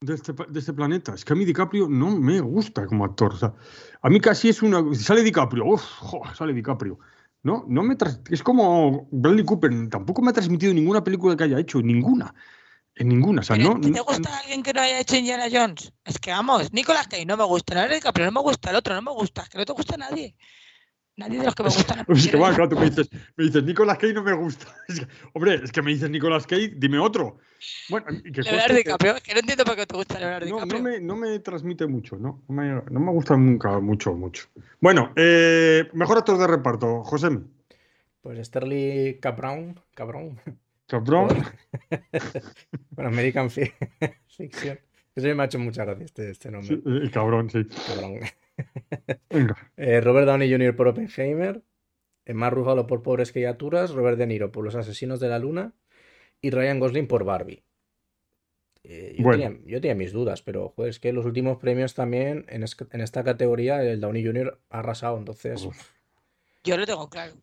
de este, de este planeta. Es que a mí DiCaprio no me gusta como actor. O sea, a mí casi es una. Sale DiCaprio, uff, sale DiCaprio. No, no me es como Bradley Cooper. Tampoco me ha transmitido ninguna película que haya hecho, ninguna. En ninguna. O sea, no. ¿Te gusta alguien que no haya hecho Indiana Jones? Es que vamos, Nicolas Cage no me gusta, Leonardo DiCaprio no me gusta, el otro no me gusta, es que no te gusta nadie. Nadie de los que me gustan. Es que va, claro, tú me dices, me dices, Nicolas Cage no me gusta. Es que, hombre, es que me dices Nicolas Cage, dime otro. Bueno, que Leonardo que- DiCaprio, que no entiendo por qué te gusta Leonardo No, DiCaprio. no me, no me transmite mucho, no, no me, no me gusta nunca mucho, mucho. Bueno, eh, mejor actor de reparto, José Pues Sterling Cabrón, cabrón, Cabrón. bueno, American Fi- Fiction. Eso me ha hecho mucha gracia este, este nombre. Sí, el cabrón, sí. Cabrón. Venga. Eh, Robert Downey Jr. por Oppenheimer, eh, Mark Ruffalo por Pobres Criaturas, Robert De Niro por Los Asesinos de la Luna y Ryan Gosling por Barbie. Eh, yo, Bueno. tenía, yo tenía mis dudas, pero joder, es que los últimos premios también en, es- en esta categoría el Downey Jr. ha arrasado, entonces Uf, Yo lo tengo claro.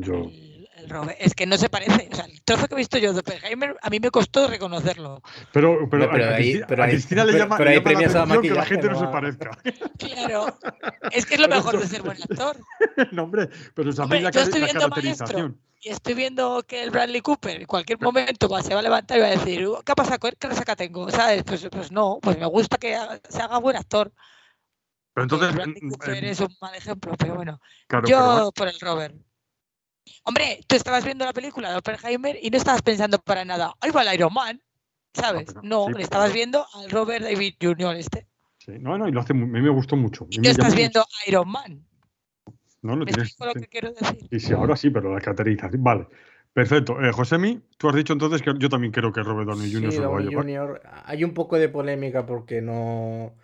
Yo. El, el Robert- es que no se parece. O sea, el trozo que he visto yo de Oppenheimer, a mí me costó reconocerlo. Pero, pero, Pero a, ahí- Cristina, pero a ahí- Cristina le llama, pero le llama la atención que la gente no no se parezca. Claro. Es que es lo mejor de ser buen actor. no, hombre, pero sabéis Hombre, la, yo estoy la viendo caracterización. Y estoy viendo que el Bradley Cooper en cualquier momento va- se va a levantar y va a decir, "Uh, ¿qué pasa? ¿Qué resaca tengo? ¿Sabes? Pues, pues no, pues me gusta que se haga buen actor. Pero entonces. Bradley Cooper eh, es un mal ejemplo, pero bueno. claro, Yo pero bueno, por el Robert. Hombre, tú estabas viendo la película de Oppenheimer y no estabas pensando para nada, ahí va el Iron Man, ¿sabes? pero- No, sí, le pero- estabas viendo al Robert David Jr. este. sí, no, no, y lo hace. A mí me gustó mucho. Y no estás viendo a Iron Man. mucho. No, lo ¿Me tienes. lo que quiero decir? Sí, sí, ahora sí, pero la caracterización. Vale. Perfecto. Eh, Josemi, tú has dicho entonces que yo también creo que Robert Downey Jr. Sí, se lo va a llevar. Jr. Hay un poco de polémica porque no,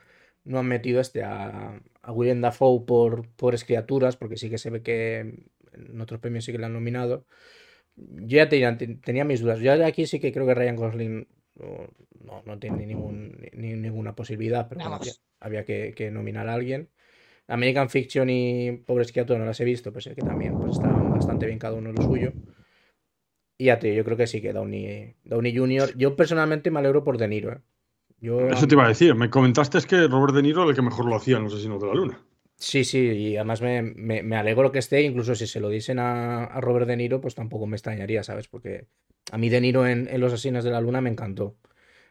no han metido este a, a William Dafoe por Pobres Criaturas, porque sí que se ve que en otros premios sí que le han nominado. Yo ya tenía, ten- tenía mis dudas. Yo aquí sí que creo que Ryan Gosling no, no, tiene ningún, ni- ninguna posibilidad, pero bueno, había, que, que nominar a alguien. American Fiction y Pobres Criaturas no las he visto, pero sé que también pues, estaban bastante bien cada uno en lo suyo. Y ya te digo, yo creo que sí que Downey, Downey Jr. Yo personalmente me alegro por De Niro. ¿eh? Yo, Eso te iba a decir. Me comentaste es que Robert De Niro era el que mejor lo hacía en Los Asesinos de la Luna. Sí, sí, y además me, me- me alegro que esté, incluso si se lo dicen a, a Robert De Niro, pues tampoco me extrañaría, ¿sabes? Porque a mí De Niro en, en Los Asesinos de la Luna me encantó.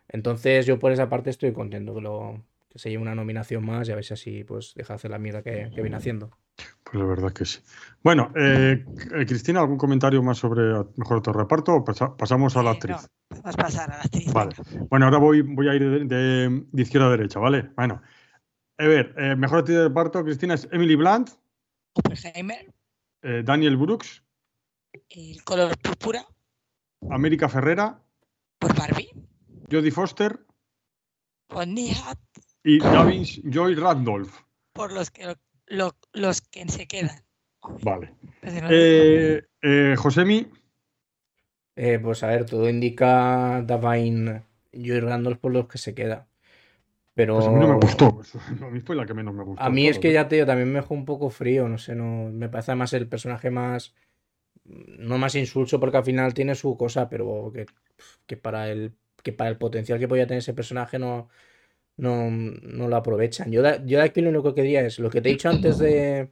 Entonces yo por esa parte estoy contento que, lo, que se lleve una nominación más y a ver si así pues deja de hacer la mierda que, que viene haciendo. Pues la verdad que sí. Bueno, eh, eh, Cristina, ¿algún comentario más sobre a- mejor otro reparto? O pasa- pasamos a la actriz. no, podemos pasar a la actriz. Vale. Bueno, ahora voy, voy a ir de, de- de izquierda a derecha, ¿vale? Bueno. A ver, eh, mejor actriz de reparto, Cristina, es Emily Blunt, Oppenheimer, eh, Daniel Brooks, el color púrpura, América Ferrera, por Barbie, Jodie Foster. Por Nihat, y Davinch Joy Randolph. por los que, lo- los que se quedan. Vale. No- Eh, eh, Josemi, Eh, pues a ver, todo indica Davine Joy Randolph por los que se queda. Pero pues a mí no me gustó. A mí fue la que menos me gustó. A mí es que ya te digo, también me dejó un poco frío, no sé, no, me parece más el personaje más, no más insulso porque al final tiene su cosa, pero que, que para el, que para el potencial que podía tener ese personaje no, no, no lo aprovechan. Yo de, yo de aquí lo único que diría es lo que te he dicho antes de,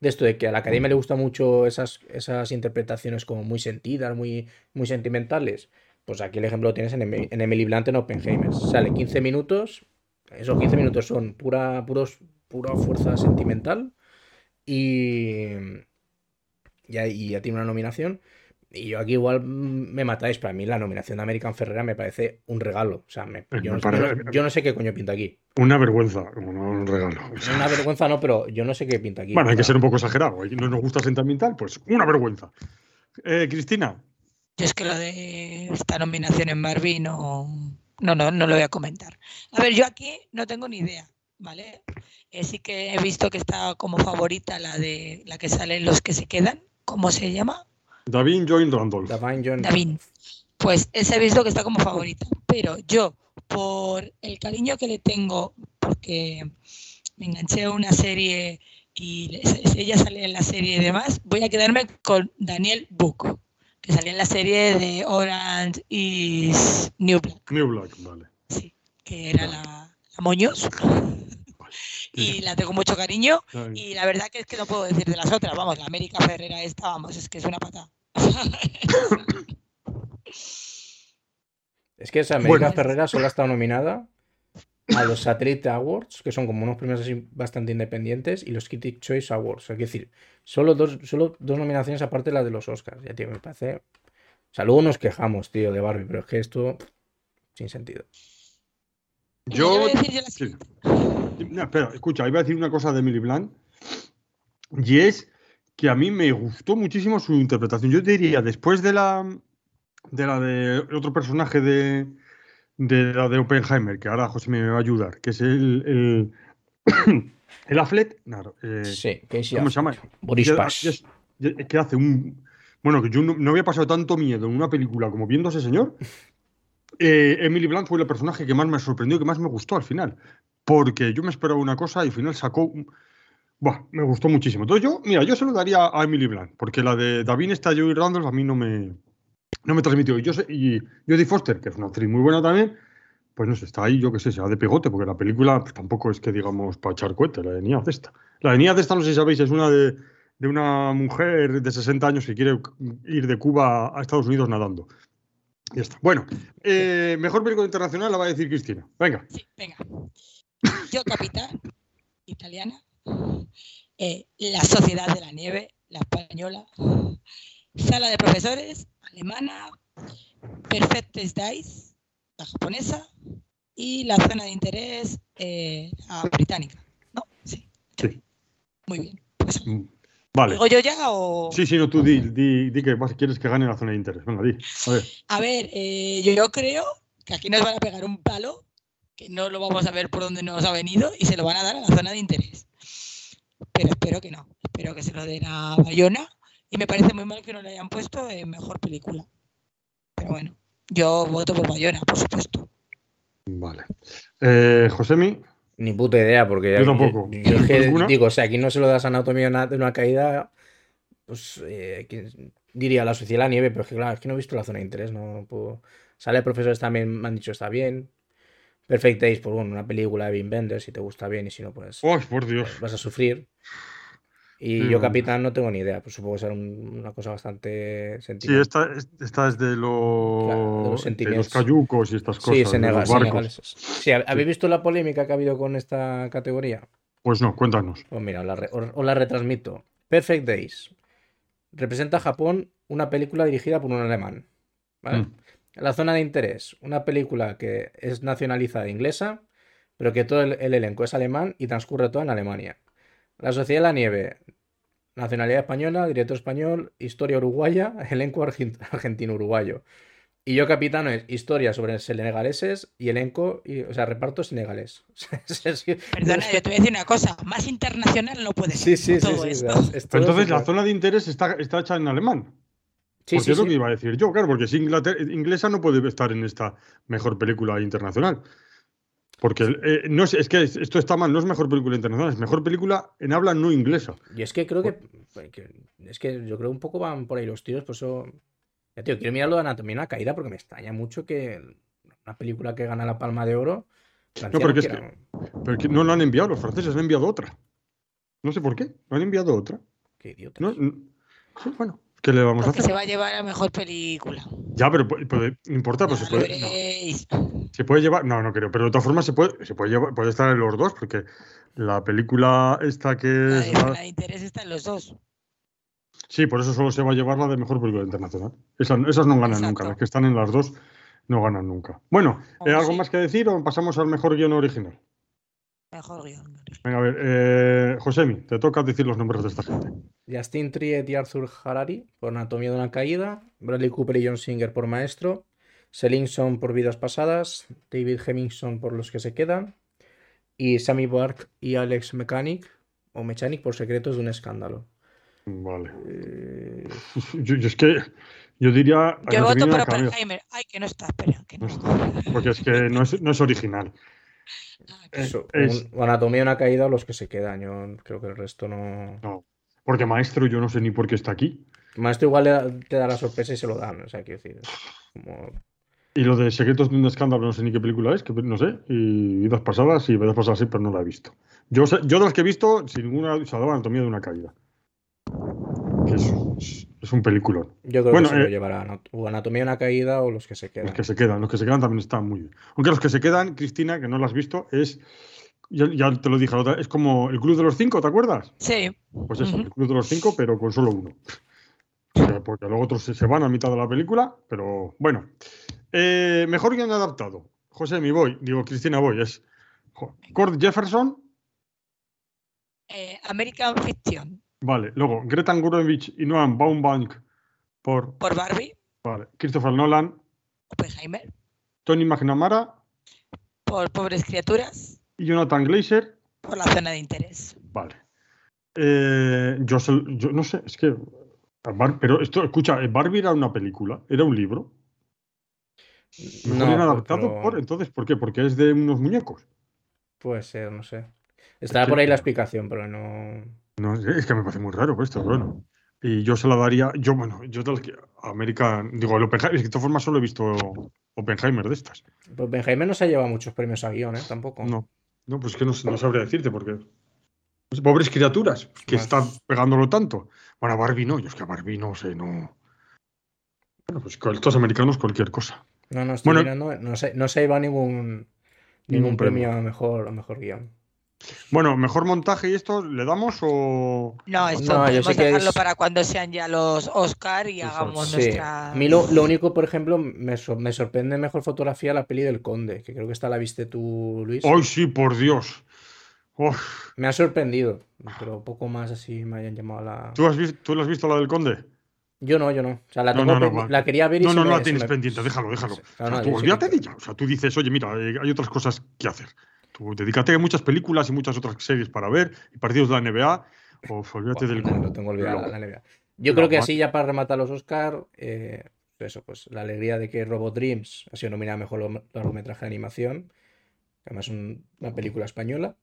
de esto, de que a la academia le gusta mucho esas, esas interpretaciones como muy sentidas, muy, muy sentimentales. Pues aquí el ejemplo lo tienes en, Em- en Emily Blunt en Oppenheimer. Sale 15 minutos, esos 15 minutos son pura, puros, pura fuerza sentimental y ya, y ya tiene una nominación. Y yo aquí igual me matáis, para mí la nominación de American Ferrera me parece un regalo. O sea, me- yo, me no, parece- yo no- yo no sé qué coño pinta aquí. Una vergüenza, no un regalo. Una vergüenza no, pero yo no sé qué pinta aquí. bueno, hay que ser un poco exagerado. ¿No nos gusta sentimental? Pues una vergüenza. Eh, Cristina, Yo es que lo de esta nominación en Barbie no, no, no, no lo voy a comentar. A ver, yo aquí no tengo ni idea, ¿vale? Eh, sí que he visto que está como favorita la de la que sale en los que se quedan. ¿Cómo se llama? David Joy Randolph. Davine John- Davin. Pues ese he visto que está como favorita. Pero yo, por el cariño que le tengo, porque me enganché a una serie y ella sale en la serie y demás, voy a quedarme con Daniel Book, que salía en la serie de Orange is New Black, New Black, vale. sí, que era la, la Moños. Y la tengo mucho cariño. Y la verdad que es que no puedo decir de las otras. Vamos, la América Ferrera esta, vamos, es que es una pata. Es que esa América Bueno. Ferrera solo ha estado nominada a los Satellite Awards, que son como unos premios así bastante independientes, y los Critic Choice Awards. Es decir, solo dos, solo dos nominaciones aparte de la de los Oscars. Ya, tío, me parece. O sea, luego nos quejamos, tío, de Barbie, pero es que esto. sin sentido. Yo. sí. No, espera, escucha, iba a decir una cosa de Emily Blunt. Y es que a mí me gustó muchísimo su interpretación. Yo diría, después de la de la de otro personaje de, de la de Oppenheimer, que ahora José me va a ayudar, que es el. El, el Affleck. No, eh, Sí, Casey ¿Cómo se llama? Boris que, Pass. que es- que hace un. Bueno, que yo no, no había pasado tanto miedo en una película como viendo a ese señor. Eh, Emily Blunt fue el personaje que más me sorprendió, que más me gustó al final. Porque yo me esperaba una cosa y al final sacó. un- Buah, me gustó muchísimo. Entonces yo, mira, yo se lo daría a Emily Blunt, porque la de David está Joey Randolph a mí no me, no me transmitió. Y, sé- y Jodie Foster, que es una actriz muy buena también, pues no sé, está ahí, yo qué sé, se va de pegote, porque la película pues, tampoco es que digamos para echar cohete, la de Niaz esta. La de esta, no sé si sabéis, es una de, una mujer de 60 años que quiere ir de Cuba a Estados Unidos nadando. Ya está. Bueno, eh, mejor película internacional la va a decir Cristina. Venga. Sí, venga. Yo, capitán, italiana. Eh, la Sociedad de la Nieve, la española. Sala de profesores, alemana. Perfectes Dice, la japonesa. Y la zona de interés, eh, la británica. ¿No? Sí. Sí. Muy bien. Pues, Mm, Vale. ¿Digo yo ya o...? Sí, sí, no, tú di, di, di que vas- quieres que gane la zona de interés. Venga, di. A ver. A ver, eh, yo creo que aquí nos van a pegar un palo, que no lo vamos a ver por dónde nos ha venido y se lo van a dar a la zona de interés. Pero espero que no. Espero que se lo den a Bayona y me parece muy mal que no le hayan puesto en mejor película. Pero bueno, yo voto por Bayona, por supuesto. Vale. Eh, Josemi, Ni puta idea, porque Yo tampoco. yo- yo es que digo, o sea, aquí no se lo das anatomía de una- de una caída, pues eh, ¿quién diría la sociedad de la nieve, pero es que claro, es que no he visto la zona de interés, no puedo. Sale profesores también, me han dicho está bien. Perfect Days, pues bueno, una película de Wim Wenders, si te gusta bien y si no, pues ¡ay, por Dios! vas a sufrir. Y Mm. yo, capitán, no tengo ni idea, pues supongo que será un- una cosa bastante Sí, sentimental. esta, es- esta es de, lo- Claro, de los de los cayucos y estas cosas, Sí, Senegal. Sí, ¿hab- ¿habéis visto la polémica que ha habido con esta categoría? Pues no, cuéntanos. Pues mira, os la, re- os- os la retransmito. Perfect Days. Representa a Japón una película dirigida por un alemán. ¿vale? Mm. La zona de interés, una película que es nacionalizada inglesa, pero que todo el, el elenco es alemán y transcurre todo en Alemania. La Sociedad de la Nieve, nacionalidad española, director español, historia uruguaya, elenco argentino-uruguayo. Y yo capitano es historia sobre senegaleses y elenco, y, o sea, reparto senegalés. Perdona, yo te voy a decir una cosa, más internacional no puede ser. sí, sí, todo sí, esto. es todo Entonces, la zona de interés está, está hecha en alemán. Sí, porque sí, es lo sí. que iba a decir yo, claro, porque si Inglaterra, inglesa no puede estar en esta mejor película internacional. Porque eh, no es, es que esto está mal, no es mejor película internacional, es mejor película en habla no inglesa. Y es que creo que, que- Es que yo creo un poco van por ahí los tiros, por eso. Ya, tío, quiero mirarlo de Anatomía de una caída porque me extraña mucho que una película que gana la Palma de Oro. Francia porque es que no lo han enviado, los franceses han enviado otra. No sé por qué, no han enviado otra. Qué idiota. No, no- sí, bueno, ¿qué le vamos a hacer? se va a llevar a mejor película. Ya, pero puede- puede- no importa, pues se puede, no, veréis. se puede llevar. No, no creo, pero de todas formas se puede, se puede llevar, puede estar en los dos, porque la película esta que La es. de la- zona de interés está en los dos. Sí, por eso solo se va a llevar la de mejor película internacional. Esas, esas no ganan Exacto. nunca, las que están en las dos no ganan nunca. Bueno, ¿eh, Oh, ¿algo sí. más que decir o pasamos al mejor guion original? Mejor guion. Venga, a ver, eh, Josemi, te toca decir los nombres de esta gente. Justin Triet y Arthur Harari por Anatomía de una caída. Bradley Cooper y John Singer por Maestro. Selinson por Vidas Pasadas. David Hemmingson por Los que se quedan. Y Sammy Bark y Alex Mechanic o Mechanic por Secretos de un escándalo. Vale. Eh, Yo, yo es que yo diría. Yo voto por Oppenheimer. Ay, que no está, espera, que no. No está. Porque es que no es, no es original. Ah, eso, es- un- o Anatomía de una caída o Los que se quedan. Yo creo que el resto no. No. Porque maestro, yo no sé ni por qué está aquí. Maestro igual le da- te da la sorpresa y se lo dan. O sea, quiero decir. Como... Y lo de Secretos de un escándalo, no sé ni qué película es, que no sé. Y Vidas pasadas, sí, Vidas pasadas sí, pero no la he visto. Yo, sé- yo de las que he visto, sin ninguna, se daba Anatomía de una caída. Que es, es- un peliculón. Yo creo Bueno, que se lo eh, llevará o Anatomía de una caída o Los que se quedan. Los que se quedan, los que se quedan también están muy bien. Aunque los que se quedan, Cristina, que no lo has visto, es. Ya, ya te lo dije la otra, es como el Club de los Cinco, ¿te acuerdas? Sí, Pues eso, el Club de los Cinco, pero con solo uno. O sea, porque luego otros se, se van a mitad de la película, pero bueno. Eh, mejor guion adaptado. José, mi voy, digo Cristina voy, es Cord Jefferson, eh, American Fiction vale. Luego Greta Gerwig y Noam Baumbach por por Barbie, vale, Christopher Nolan, Oppenheimer, Tony McNamara por Pobres Criaturas, y Jonathan Glazer, por la zona de interés. vale. Eh, yo, se- yo no sé, es que. Pero esto, escucha, eh, Barbie era una película, era un libro. No, bien pero- adaptado por, entonces, ¿por qué? Porque es de unos muñecos. Puede ser, no sé. Estará que- por ahí la explicación, pero no. No sé, es que me parece muy raro esto, bueno. Y yo se la daría, yo, bueno, yo las que América, digo, el Oppenheimer, es que de todas formas solo he visto Oppenheimer de estas. Pues Benjamin no se lleva muchos premios a guion, ¿eh? Tampoco. No, no, pues es que no, no sabría decirte porque. pobres criaturas, que Más. están pegándolo tanto. Bueno, Barbie no, yo es que a Barbie no sé, no. Bueno, pues con estos americanos cualquier cosa. No, no estoy Bueno. mirando. No se, no se lleva ningún, ningún, Ningún premio. premio a mejor, a mejor guion. Bueno, mejor montaje y esto, ¿le damos o...? No, esto No, podemos dejarlo es- para cuando sean ya los Oscar y hagamos Sí. nuestra. A mí lo, lo único, por ejemplo, me, me sorprende mejor fotografía la peli del Conde, que creo que esta la viste tú, Luis. ¡Ay, sí, por Dios! Uf, Me ha sorprendido, pero poco más así me hayan llamado la... ¿tú, has visto, ¿Tú la has visto la del Conde? Yo no, yo no. O sea, la, No, tengo no, no, va. la quería ver y No, no, no la tienes me- pendiente, déjalo, déjalo. Claro, O sea, no, tú olvídate que- de ella. O sea, tú dices, oye, mira, eh, hay otras cosas que hacer. Tú dedícate a muchas películas y muchas otras series para ver, y partidos de la NBA, o olvídate del no, lo tengo olvidado, la NBA. Yo creo que así ya para rematar los Oscar, eh, eso, pues la alegría de que Robot Dreams ha sido nominada a mejor largometraje de animación, que además es un- una película española.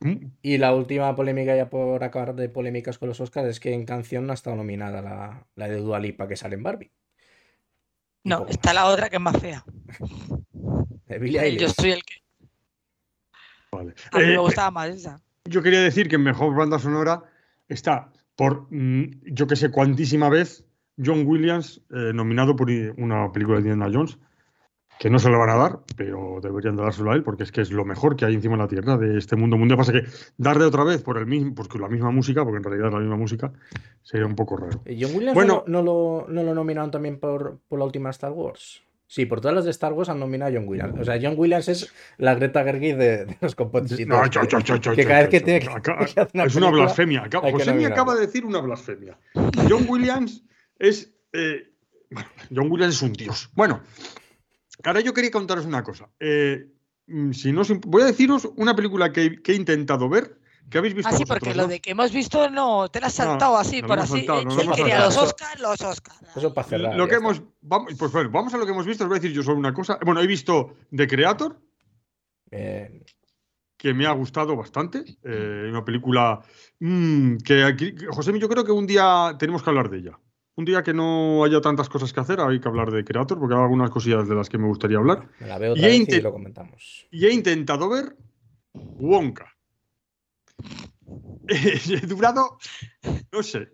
Mm, Y la última polémica, ya por acabar de polémicas con los Oscars, es que en canción no ha estado nominada la, la de Dua Lipa que sale en Barbie. No, está la otra que es más fea. más. De Billie Yo soy el que. Vale. A mí Eh, me gustaba más esa. Yo quería decir que mejor banda sonora está por mm, yo que sé cuantísima vez John Williams eh, nominado por una película de Indiana Jones que no se lo van a dar, pero deberían de dárselo a él porque es que es lo mejor que hay encima de la tierra de este mundo mundial. Pasa que darle otra vez por el mismo, porque la misma música, porque en realidad es la misma música, sería un poco raro. John Williams Bueno. no, lo, no, lo, no lo nominaron también por, por la última Star Wars. Sí, por todas las de Star Wars han nominado a John Williams. O sea, John Williams es la Greta Gerwig de, de los compositores. No, cho, cho, cho, que cada vez que tiene Acá- que una es una blasfemia. Josemi nominarlo. acaba de decir una blasfemia. John Williams es. eh, bueno, John Williams es un dios. Bueno, ahora yo quería contaros una cosa. Eh, mm, si no, voy a deciros una película que, que he intentado ver, que habéis visto. Ah, sí, vosotros, porque ¿no? lo de que hemos visto no, te la has No, saltado así, por lo así. saltado, lo ¿Quién quería los Eso- Oscar? Los Oscar. Eso para cerrar. Lo que hemos. Vamos, pues bueno, vamos a lo que hemos visto. Os voy a decir yo solo una cosa. Bueno, he visto The Creator, que me ha gustado bastante. eh, una película mm, que aquí, José, yo creo que un día tenemos que hablar de ella. Un día que no haya tantas cosas que hacer, hay que hablar de Creator, porque hay algunas cosillas de las que me gustaría hablar. me la veo otra vez y lo comentamos. Y he intentado ver Wonka. he durado, no sé,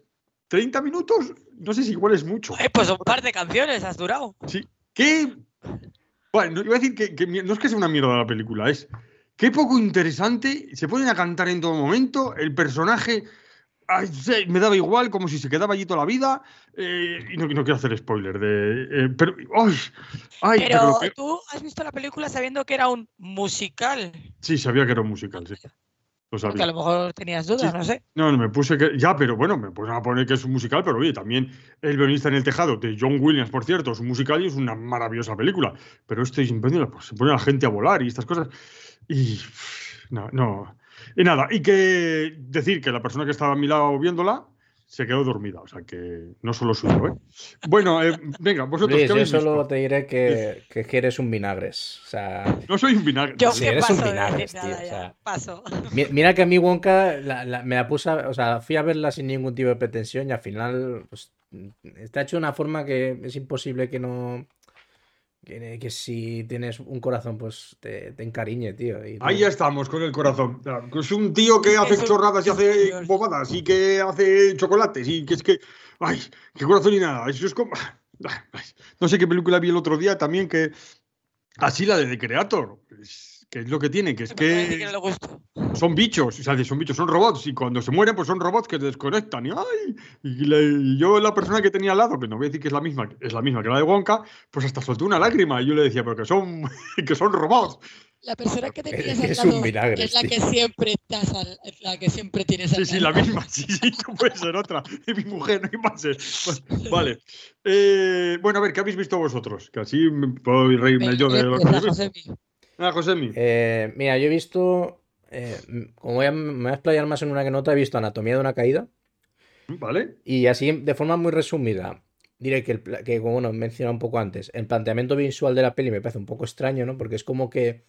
30 minutos. No sé si igual es mucho. Eh, pues un par de canciones has durado. Sí. ¿Qué? Bueno, iba a decir que, no es que sea una mierda la película, es qué poco interesante. Se ponen a cantar en todo momento. El personaje ay, me daba igual, como si se quedaba allí toda la vida. eh, y no, no quiero hacer spoiler de. eh, pero. ¡Ay! ay, pero tú has visto la película sabiendo que era un musical. sí, sabía que era un musical, sí. Porque a lo mejor tenías dudas, Sí. no sé. No, no, me puse que. Ya, pero bueno, me puse a poner que es un musical, pero oye, también El violinista en el tejado de John Williams, por cierto, es un musical y es una maravillosa película. Pero este pues, se pone a la gente a volar y estas cosas. Y. No, no. Y nada, y que decir que la persona que estaba a mi lado viéndola se quedó dormida, o sea que no solo suyo, ¿eh? Bueno, eh, venga, vosotros, Luis, ¿qué yo solo visto? te diré que, que, que eres un vinagres. O sea, No soy un vinagre. Yo Sí, que eres un paso de vinagres, tío, o sea. Paso. mi- mira que a mí Wonka la- la- me la puse, a- o sea, fui a verla sin ningún tipo de pretensión y al final pues, está hecho de una forma que es imposible que no... Que, que si tienes un corazón, pues te, te encariñe, tío. y Ahí tú- ya estamos con el corazón. Es un tío que hace Es un- chorradas y hace Dios. bobadas y que hace chocolates y que es que. ¡Ay! ¡Qué corazón ni nada! Eso es como. No sé qué película vi el otro día también que. Así la de The Creator. Es- Que es lo que tiene, que es que no son bichos, o sea, son bichos, son robots y cuando se mueren, pues son robots que se desconectan. Y, ¡ay! y, la- y yo, la persona que tenía al lado, que no voy a decir que es la misma, es la misma que la de Wonka, pues hasta soltó una lágrima. Y yo le decía, pero que son, que son robots. La persona que tenías al Es un lado vinagre, es la tío. que siempre estás al- la que siempre tienes Sí, al sí, lado. la misma. Sí, sí, no puede ser otra. Es mi mujer, no hay más. eh. Vale. Eh, bueno, a ver, ¿qué habéis visto vosotros? Que así me puedo reírme yo de lo que Ah, Josemi. Eh, mira, yo he visto... eh, como voy a, me voy a explayar más en una que nota, he visto Anatomía de una caída. Vale. Y así, de forma muy resumida, diré que, el, que como bueno, mencionado un poco antes, el planteamiento visual de la peli me parece un poco extraño, ¿no? Porque es como que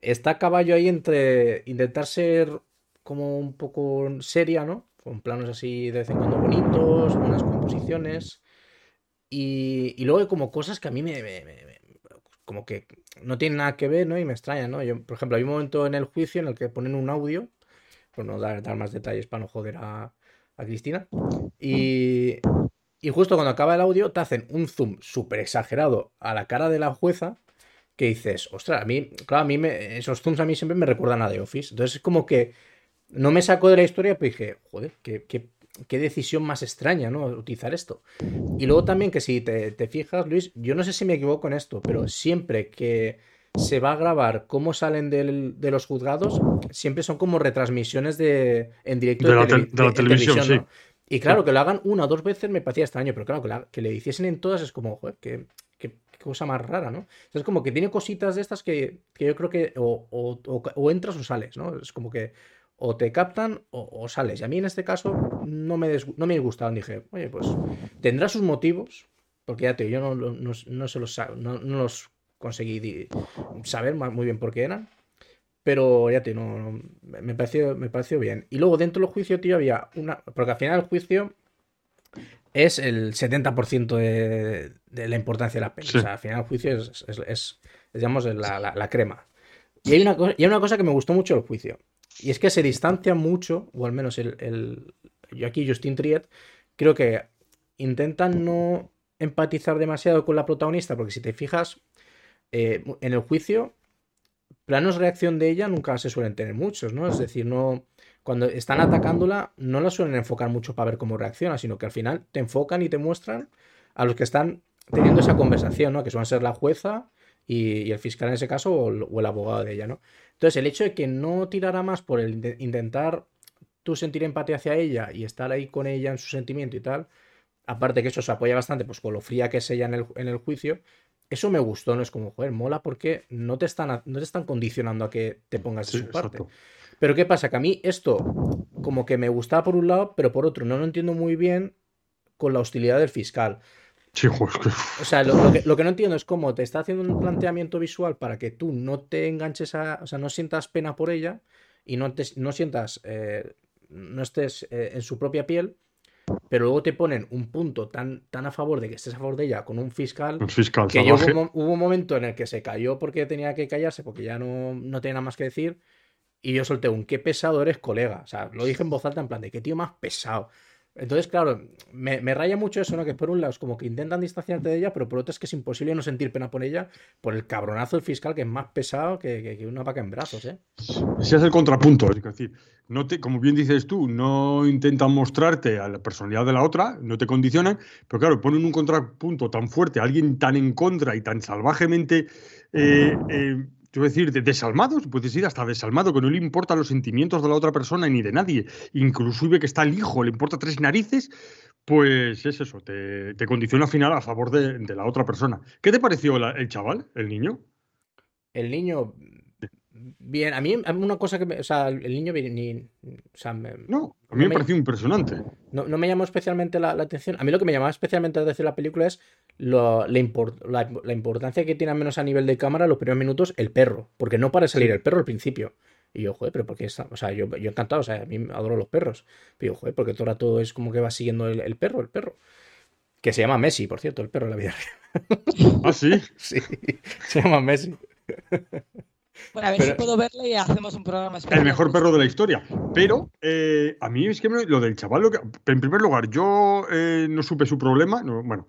está a caballo ahí entre intentar ser como un poco seria, ¿no? Con planos así de vez en cuando bonitos, buenas composiciones. Y, y luego hay como cosas que a mí me, me- me- me- como que no tienen nada que ver, ¿no? Y me extrañan, ¿no? Yo, por ejemplo, hay un momento en el juicio en el que ponen un audio, por no dar, dar más detalles para no joder a, a Cristina. Y, y justo cuando acaba el audio te hacen un zoom súper exagerado a la cara de la jueza que dices, ostras, a mí, claro, a mí me, esos zooms a mí siempre me recuerdan a The Office. Entonces es como que no me sacó de la historia, pero dije, joder, qué, qué, qué decisión más extraña, ¿no? Utilizar esto. Y luego también que si te, te fijas, Luis, yo no sé si me equivoco en esto, pero siempre que se va a grabar cómo salen del- de los juzgados, siempre son como retransmisiones de, en directo De la televi- tel- de la en televisión, ¿no? sí. Y claro, que lo hagan una o dos veces me parecía extraño, pero claro, que, la- que le hiciesen en todas es como, joder, qué, qué- qué cosa más rara, ¿no? Es como que tiene cositas de estas que, que yo creo que o- o- o entras o sales, ¿no? Es como que o te captan o, o sales. Y a mí en este caso no me, no me disgustaban. Dije, oye, pues tendrá sus motivos, porque ya te digo, yo no, no, no- se los, no, los conseguí saber muy bien por qué eran. Pero ya te no, me me pareció, me pareció bien. Y luego dentro del juicio, tío, había una. Porque al final el juicio es el 70% de, de la importancia de la peli. Sí. O sea, al final el juicio es, es- es- es, digamos, la, la- la crema. Y hay, una cosa, y hay una cosa que me gustó mucho del juicio. Y es que se distancia mucho, o al menos el, el- yo aquí, Justin Triet, creo que intentan no empatizar demasiado con la protagonista, porque si te fijas, eh, en el juicio, planos de reacción de ella nunca se suelen tener muchos, ¿no? Es decir, no. Cuando están atacándola, no la suelen enfocar mucho para ver cómo reacciona, sino que al final te enfocan y te muestran a los que están teniendo esa conversación, ¿no? Que suelen ser la jueza y, y el fiscal en ese caso o el, o el abogado de ella, ¿no? Entonces, el hecho de que no tirara más por el inte- intentar tú sentir empatía hacia ella y estar ahí con ella en su sentimiento y tal, aparte que eso se apoya bastante pues con lo fría que es ella en el, en el juicio, eso me gustó, no es como, joder, mola porque no te están, no te están condicionando a que te pongas de Sí, su parte. exacto. Pero ¿qué pasa? Que a mí esto como que me gustaba por un lado, pero por otro no lo entiendo muy bien con la hostilidad del fiscal. Sí, O sea, lo, lo que, lo que no entiendo es cómo te está haciendo un planteamiento visual para que tú no te enganches a, o sea, no sientas pena por ella y no, te, no sientas, eh, no estés eh, en su propia piel, pero luego te ponen un punto tan, tan a favor de que estés a favor de ella con un fiscal un fiscal que yo hubo un momento en el que se cayó porque tenía que callarse, porque ya no, no tenía nada más que decir. Y yo solté un qué pesado eres, colega. O sea, lo dije en voz alta, en plan de qué tío más pesado. Entonces, claro, me, me raya mucho eso, ¿no? Que por un lado es como que intentan distanciarte de ella, pero por otro es que es imposible no sentir pena por ella por el cabronazo del fiscal que es más pesado que, que- que una vaca en brazos, ¿eh? Ese es el contrapunto. Es decir, no te, como bien dices tú, no intentan mostrarte a la personalidad de la otra, no te condicionan, pero claro, ponen un contrapunto tan fuerte, alguien tan en contra y tan salvajemente, eh, eh, te voy a decir, de- desalmado, puedes ir hasta desalmado, que no le importan los sentimientos de la otra persona ni de nadie, inclusive que está el hijo, le importa tres narices, pues es eso, te, te condiciona al final a favor de, de la otra persona. ¿Qué te pareció el chaval, el niño? El niño, bien, a mí, una cosa que me, o sea, el niño ni, o sea, me- No, a No mí me me- pareció impresionante. No, no me llamó especialmente la, la atención. A mí lo que me llamaba especialmente la atención la película es lo- la, import- la- la importancia que tiene, al menos a nivel de cámara, los primeros minutos, el perro. Porque no para salir Sí. el perro al principio. Y yo, joder, pero porque está. O sea, yo, yo encantado, o sea, a mí adoro los perros. Pero yo, joder, porque todo el rato es como que va siguiendo el, el perro, el perro. Que se llama Messi, por cierto, el perro en la vida real. Ah, sí. Sí, se llama Messi. Bueno, a ver Pero- si puedo verle y hacemos un programa especial. El mejor perro de la historia. Pero eh, a mí es que me- lo del chaval, lo que- en primer lugar, yo eh, no supe su problema. no, bueno,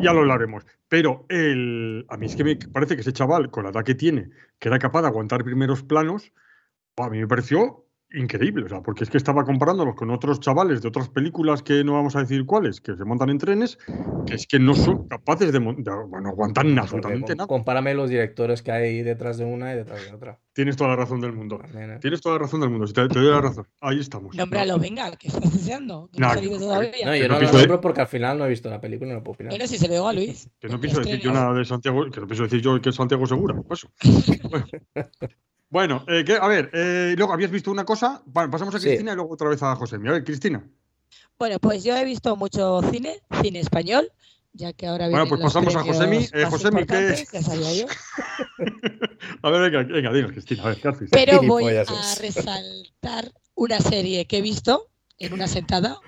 ya lo hablaremos. Pero el, a mí es que me parece que ese chaval, con la edad que tiene, que era capaz de aguantar primeros planos, a mí me pareció increíble. O sea, porque es que estaba comparándolos con otros chavales de otras películas que no vamos a decir cuáles, que se montan en trenes, que es que no son capaces de, de bueno, aguantar absolutamente nada. Compárame los directores que hay detrás de una y detrás de otra. Tienes toda la razón del mundo. ¿eh? Tienes toda la razón del mundo. si Te, te doy la razón. Ahí estamos. Nómbralo, venga, que estás deseando. Que no, No, todavía. No, yo no no lo pienso de- nombro porque al final no he visto la película y no puedo opinar. Bueno, si se lo digo a Luis. Que no pienso decir yo no- nada de Santiago, que no pienso decir yo que es Santiago Segura. Pues. Bueno, Bueno, eh, que- a ver, eh, luego habías visto una cosa. Pasamos a Sí. Cristina y luego otra vez a José. A ver, Cristina. Bueno, pues yo he visto mucho cine, cine español, ya que ahora Bueno, pues pasamos a Josemi. Eh, Josemi, ¿qué- Ya sabía yo. A ver, venga, venga, dinos, Cristina. A ver, ¿qué has visto? Pero voy a resaltar una serie que he visto en una sentada,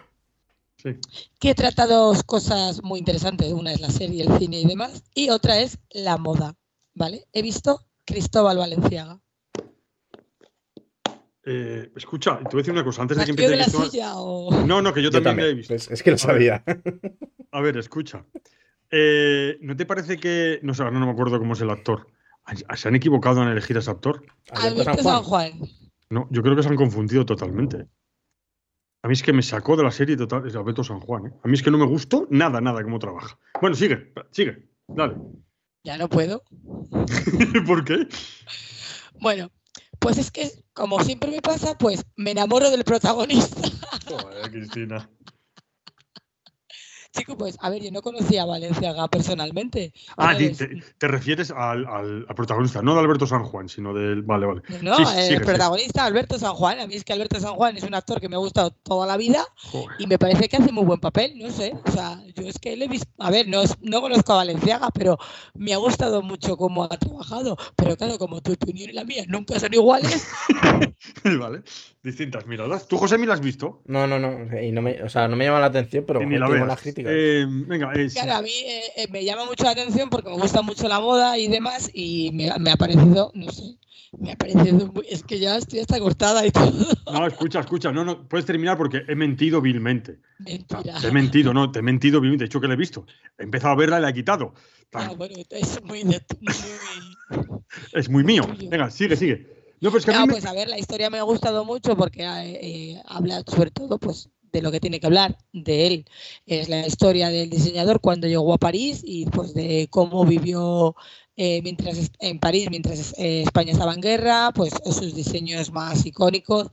Sí. que trata dos cosas muy interesantes. Una es la serie, el cine y demás, y otra es la moda, ¿vale? He visto Cristóbal Valenciaga. Eh, escucha, te voy a decir una cosa. Antes de ¿Más que empiece la o...? No, no, que yo, Yo también, la he visto. Pues es que lo A ver. sabía. A ver, escucha. Eh, ¿No te parece que. No sé, ahora no me acuerdo cómo es el actor. ¿Se han equivocado en elegir a ese actor? Alberto San Juan. No, yo creo que se han confundido totalmente. A mí es que me sacó de la serie total, es Alberto San Juan. ¿eh? A mí es que no me gustó nada, nada cómo trabaja. Bueno, sigue, sigue, dale. Ya no puedo. ¿Por qué? Bueno, pues es que, como siempre me pasa, pues me enamoro del protagonista. Cristina. Chico, pues, a ver, yo no conocía a Valenciaga personalmente. Ah, te, refieres al, protagonista, no de Alberto San Juan, sino del. Vale, vale. No, el protagonista, Alberto San Juan. A mí es que Alberto San Juan es un actor que me ha gustado toda la vida y me parece que hace muy buen papel, no sé. O sea, yo es que le he visto. A ver, no, no conozco a Valenciaga, pero me ha gustado mucho cómo ha trabajado. Pero claro, como tu opinión y la mía nunca son iguales. vale, distintas miradas. ¿Tú, José, me la has visto? No, no, no. Y no me, o sea, no me llama la atención, pero tengo las críticas eh, venga, Claro, a mí eh, me llama mucho la atención porque me gusta mucho la moda y demás y me, ha parecido, no sé, me ha parecido muy, es que ya estoy hasta cortada y todo. No, escucha, escucha, no, no, puedes terminar porque he mentido vilmente. Mentira. te he mentido, no, te he mentido vilmente. De hecho, que le he visto. He empezado a verla y la he quitado. Ah, bueno, es muy, muy... es muy mío. Venga, sigue, sigue. No, pues, a, pues a ver, la historia me ha gustado mucho porque eh, habla sobre todo, pues de lo que tiene que hablar de él. Es la historia del diseñador cuando llegó a París y pues de cómo vivió eh, mientras en París, mientras eh, España estaba en guerra, pues sus diseños más icónicos,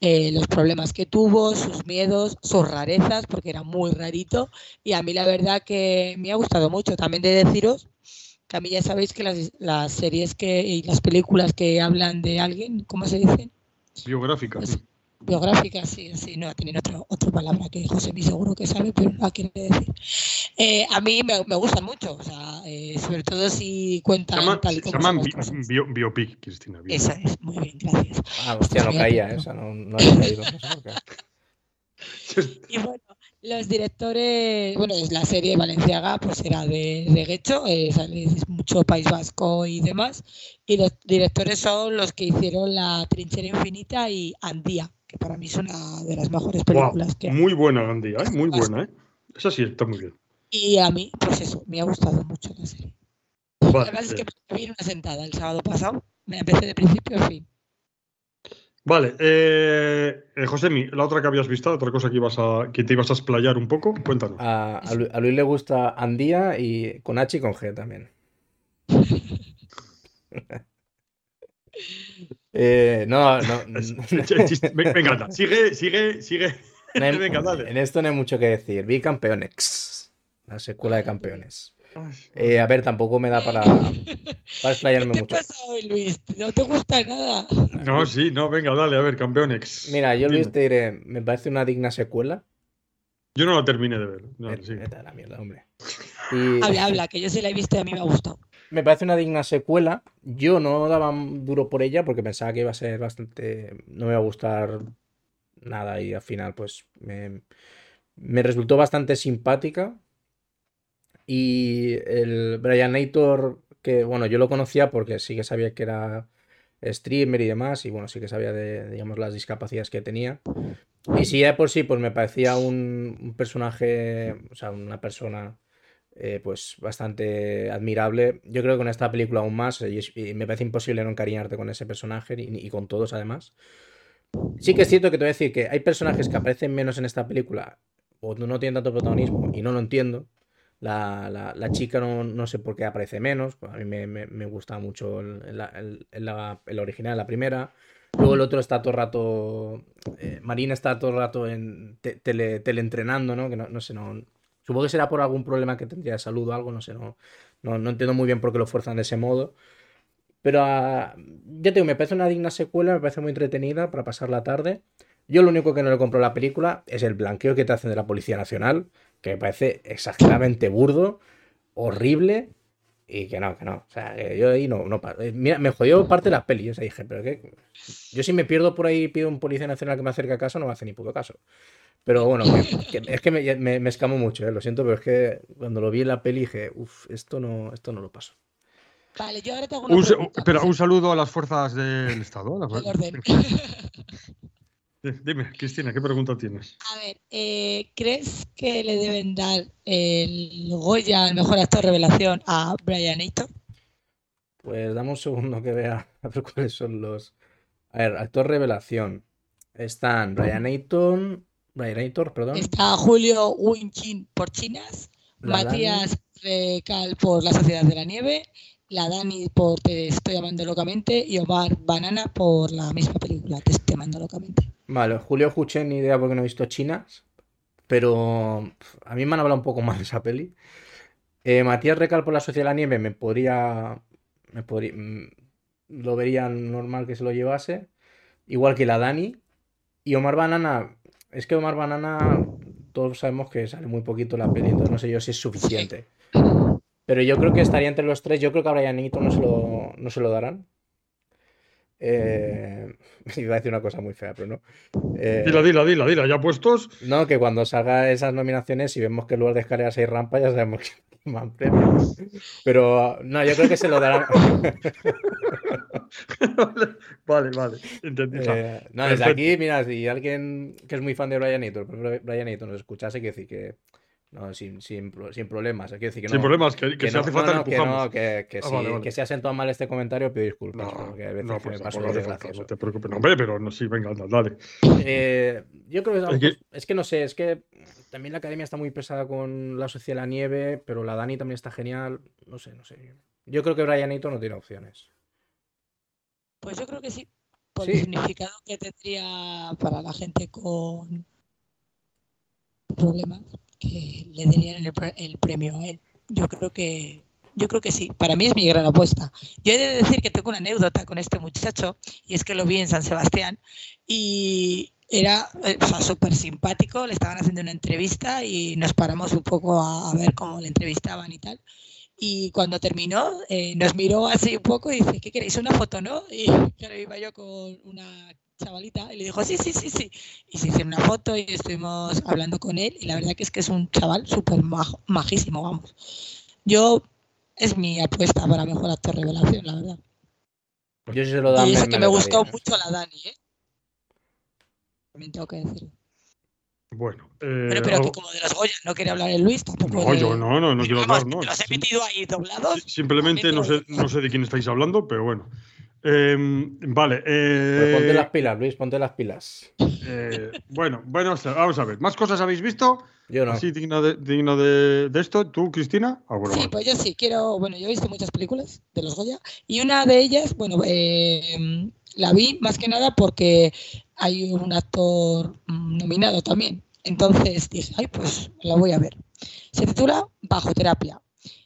eh, los problemas que tuvo, sus miedos, sus rarezas, porque era muy rarito. Y a mí la verdad que me ha gustado mucho. También de deciros que a mí ya sabéis que las, las series que, y las películas que hablan de alguien, ¿cómo se dice? Biográficas. Biográfica, sí, sí, no, tienen otra, otra palabra que José mi seguro que sabe, pero no quiere decir. Eh, a mí me, me, gustan mucho, o sea, eh, sobre todo si cuentan se llama, tal como se llaman bio, biopic, Cristina. Esa es, muy bien, gracias. Ah, hostia, no caía esa, no, no había caído. y bueno, los directores, bueno, es la serie Valenciaga, pues era de, de Guecho, eh, es mucho País Vasco y demás. Y los directores son los que hicieron La Trinchera Infinita y Andía para mí es una de las mejores películas que Muy buena, Gandía, ¿eh? muy buena, ¿eh? Esa sí, está muy bien. Y a mí, pues eso, me ha gustado mucho la serie. Además es que me vi una sentada el sábado pasado, me empecé de principio a fin. Vale, eh, eh, Josemi, la otra que habías visto, otra cosa que ibas a, que te ibas a explayar un poco, cuéntanos. A, a Luis le gusta Andía y con H y con G también. Eh, no, no. Venga, sigue, sigue, sigue. Venga, dale. En esto no hay mucho que decir. Vi Campeonex, la secuela de Campeones. Eh, a ver, tampoco me da para, para explayarme ¿Qué te mucho. pasa hoy, Luis? ¿No te gusta nada? No, sí, no, venga, dale, a ver, Campeonex. Mira, yo Luis te diré, me parece una digna secuela. Yo no la terminé de ver. No, sí. la mierda, hombre. Habla, habla, que yo sí la he visto y a mí me ha gustado me parece una digna secuela. Yo no daba duro por ella porque pensaba que iba a ser bastante. No me iba a gustar nada y al final, pues me, resultó bastante simpática. Y el Brian Nator, que bueno, yo lo conocía porque sí que sabía que era streamer y demás, y bueno, sí que sabía de, digamos, las discapacidades que tenía. Y si ya por sí, pues me parecía un, un personaje, o sea, una persona eh, pues bastante admirable. Yo creo que con esta película aún más, y, me parece imposible no encariñarte con ese personaje y, con todos además. Sí que es cierto que te voy a decir que hay personajes que aparecen menos en esta película o no tienen tanto protagonismo y no lo entiendo. La, la, chica no, no, sé por qué aparece menos. A mí me, me, gusta mucho el, el, el, original, la primera. Luego el otro está todo el rato. Eh, Marina está todo el rato en tele, teleentrenando, ¿no? Que no, no sé, no, Supongo que será por algún problema que tendría de salud o algo, no sé, no, no, entiendo muy bien por qué lo fuerzan de ese modo. Pero ah, ya te digo, me parece una digna secuela, me parece muy entretenida para pasar la tarde. Yo lo único que no le compro a la película es el blanqueo que te hacen de la Policía Nacional, que me parece exageradamente burdo, horrible y que no, que no. O sea, yo ahí no, no eh, Mira, me jodió parte de la peli. O sea, dije, pero qué. Yo si me pierdo por ahí y pido un policía nacional que me acerque a casa, no me hace ni puto caso. Pero bueno, es que me, me, escamo mucho, ¿eh? lo siento, pero es que cuando lo vi en la peli dije, uff, esto no, esto no lo paso. Vale, yo ahora tengo una un, Espera, un saludo a las fuerzas del Estado. Dime, Cristina, ¿qué pregunta tienes? A ver, eh, ¿crees que le deben dar el Goya, el mejor actor revelación, a Brian Aitor? Pues dame un segundo que vea a ver cuáles son los. A ver, actor revelación. Están Ryan Ayton, Perdón. Está Julio Winchin por Chinas, La Matías Recal por La Sociedad de la Nieve, la Dani por Te estoy amando locamente y Omar Banana por la misma película, Te estoy amando locamente. Vale, Julio Juchen, ni idea porque no he visto chinas. Pero a mí me han hablado un poco más de esa peli. Eh, Matías Recal por la Sociedad de la Nieve me podría. Me podría mm, lo vería normal que se lo llevase. Igual que la Dani. Y Omar Banana. Es que Omar Banana. Todos sabemos que sale muy poquito la peli, entonces no sé yo si es suficiente. Pero yo creo que estaría entre los tres. Yo creo que a Brian Eaton no se lo, no se lo darán. Eh, iba a decir una cosa muy fea, pero no. Eh, Dila, dila, dila, dila. Ya puestos. no, que cuando salga esas nominaciones y vemos que en lugar de escaleras hay rampa, ya sabemos que premios. Pero no, yo creo que se lo darán. vale, vale. Entendido. Eh, no, desde aquí, mira, si alguien que es muy fan de Brian Eaton, Brian Eaton nos escuchase, quiere decir que. No, sin, sin, sin problemas. Quiere decir que Sin no, problemas, que, que que si no, hace falta no, que empujamos. no, que, que Ah, si, vale, vale. que si ha sentado mal este comentario, pido disculpas. No, porque hay veces no, que pues me paso no te preocupes. No, hombre, pero no, sí, venga, anda, dale. Eh, yo creo que, Es que- es que no sé, es que también la academia está muy pesada con la Sociedad de la Nieve, pero la Dani también está genial. No sé, no sé. Yo creo que Brian Eaton no tiene opciones. Pues yo creo que sí, por Sí. el significado que tendría para la gente con problemas que le darían el, el premio a él. Yo creo que yo creo que sí. Para mí es mi gran apuesta. Yo he de decir que tengo una anécdota con este muchacho y es que lo vi en San Sebastián y era eh, o sea, súper simpático. Le estaban haciendo una entrevista y nos paramos un poco a, a ver cómo le entrevistaban y tal. Y cuando terminó, eh, nos miró así un poco y dice, ¿qué queréis? ¿Una foto, no? Y claro, iba yo con una chavalita y le dijo, sí, sí, sí, sí. Y se hicieron una foto y estuvimos hablando con él y la verdad que es que es un chaval súper majo- majísimo, vamos. Yo, es mi apuesta para mejor actor revelación, la verdad. Yo se lo dan. Y eso que me gustó daría. mucho la Dani, ¿eh? También tengo que decir. Bueno. eh, Pero, pero algo- que como de los Goya no quería hablar el Luis, tampoco No, de- yo no, no, no quiero hablar, no. los he metido ahí doblados. Simplemente no sé, no sé de quién estáis hablando, pero bueno. Eh, vale. eh, Pues ponte las pilas, Luis, ponte las pilas. eh, bueno, bueno, sea, vamos a ver. ¿Más cosas habéis visto? Yo no. Así digno de, digno de, de esto. ¿Tú, Cristina? Ah, bueno, Sí, vale. pues yo sí, quiero, bueno, yo he visto muchas películas de los Goya y una de ellas, bueno, eh, la vi más que nada porque hay un actor nominado también. Entonces dije, ay, pues la voy a ver. Se titula Bajo Terapia.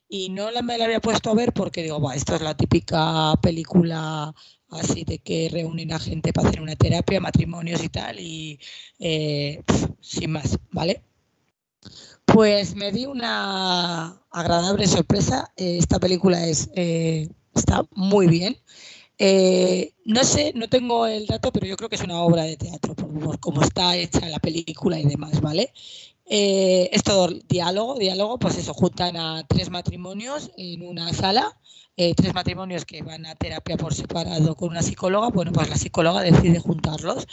Y no me la había puesto a ver porque digo, va, esto es la típica película así de que reúnen a gente para hacer una terapia, matrimonios y tal, y eh, sin más, ¿vale? Pues me di una agradable sorpresa. Eh, esta película es, eh, está muy bien. No sé, no tengo el dato, pero yo creo que es una obra de teatro, por, por está hecha la película y demás, ¿vale? Eh, es todo diálogo, diálogo, pues eso, juntan a tres matrimonios en una sala, eh, tres matrimonios que van a terapia por separado con una psicóloga, bueno, pues la psicóloga decide juntarlos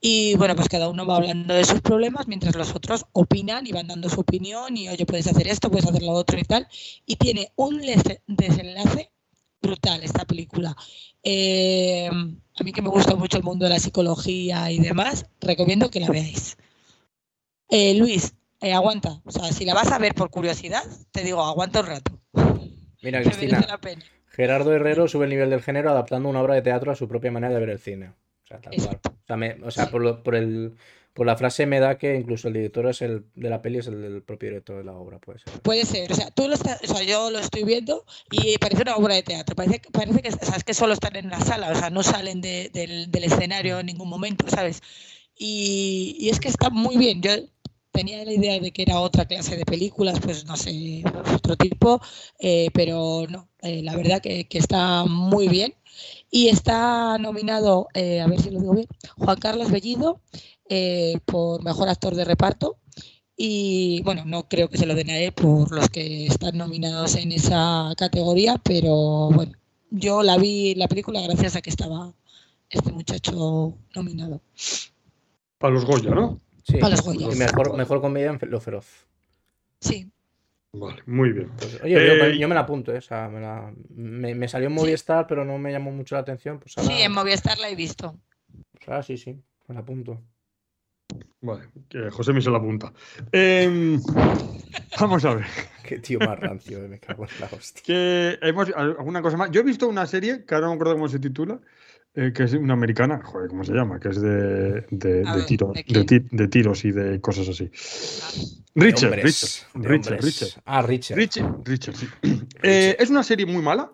y bueno, pues cada uno va hablando de sus problemas mientras los otros opinan y van dando su opinión y oye, puedes hacer esto, puedes hacer lo otro y tal. Y tiene un desenlace brutal esta película. Eh, a mí que me gusta mucho el mundo de la psicología y demás, recomiendo que la veáis. Eh, Luis, eh, aguanta. O sea, si la vas a ver por curiosidad, te digo, aguanta un rato. Mira, Cristina. Gerardo Herrero sube el nivel del género adaptando una obra de teatro a su propia manera de ver el cine. O sea, tal cual. O sea, me- o sea, por, lo- por el, por la frase me da que incluso el director es el, de la peli es el del propio director de la obra, puede ser. Puede ser, o sea, tú lo estás, o sea, yo lo estoy viendo y parece una obra de teatro, parece, parece que, o sea, es que solo están en la sala, o sea, no salen de- del, del escenario en ningún momento, ¿sabes? Y, y es que está muy bien, yo tenía la idea de que era otra clase de películas, pues no sé, otro tipo, eh, pero no, eh, la verdad que, está muy bien. Y está nominado, eh, a ver si lo digo bien, Juan Carlos Bellido por Mejor Actor de Reparto. Y bueno, no creo que se lo den a él por los que están nominados en esa categoría, pero bueno, yo la vi la película gracias a que estaba este muchacho nominado. Para los Goya, ¿no? Sí. A los Goya. Y mejor, mejor comedia en Lo Feroz. Sí. Vale, muy bien. Pues, oye, yo, Eh, yo me la apunto, ¿eh? O sea, me, la- me- me salió en Movistar, pero no me llamó mucho la atención. Pues ahora, Sí, en Movistar la he visto. pues ahora sí, sí, me la apunto. Vale, que José me se la apunta. Em, vamos a ver. Qué tío más rancio, eh, me cago en la hostia. Que hemos, alguna cosa más. Yo he visto una serie que ahora no me acuerdo cómo se titula, eh, que es una americana, joder, ¿cómo se llama? Que es de, de, de tiro- ¿de de, qué? ti- de tiros y de cosas así. Richard, hombres, Richard, Richard, hombres. Richard. Ah, Richard. Richard, Richard, sí. Eh, es una serie muy mala,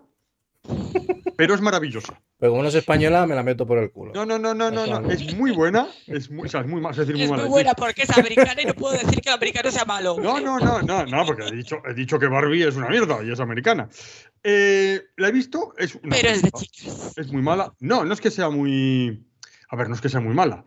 pero es maravillosa. Pero como no es española, me la meto por el culo. No, no, no, no, no, no. Es muy buena. Es muy, o sea, es muy, es decir, muy Es mala. muy buena porque es americana y no puedo decir que el americano sea malo. No, no, no, no, no, porque he dicho, he dicho que Barbie es una mierda y es americana. Eh, la he visto, es una- Pero es de chicas. es muy mala. No, no es que sea muy. A ver, no es que sea muy mala.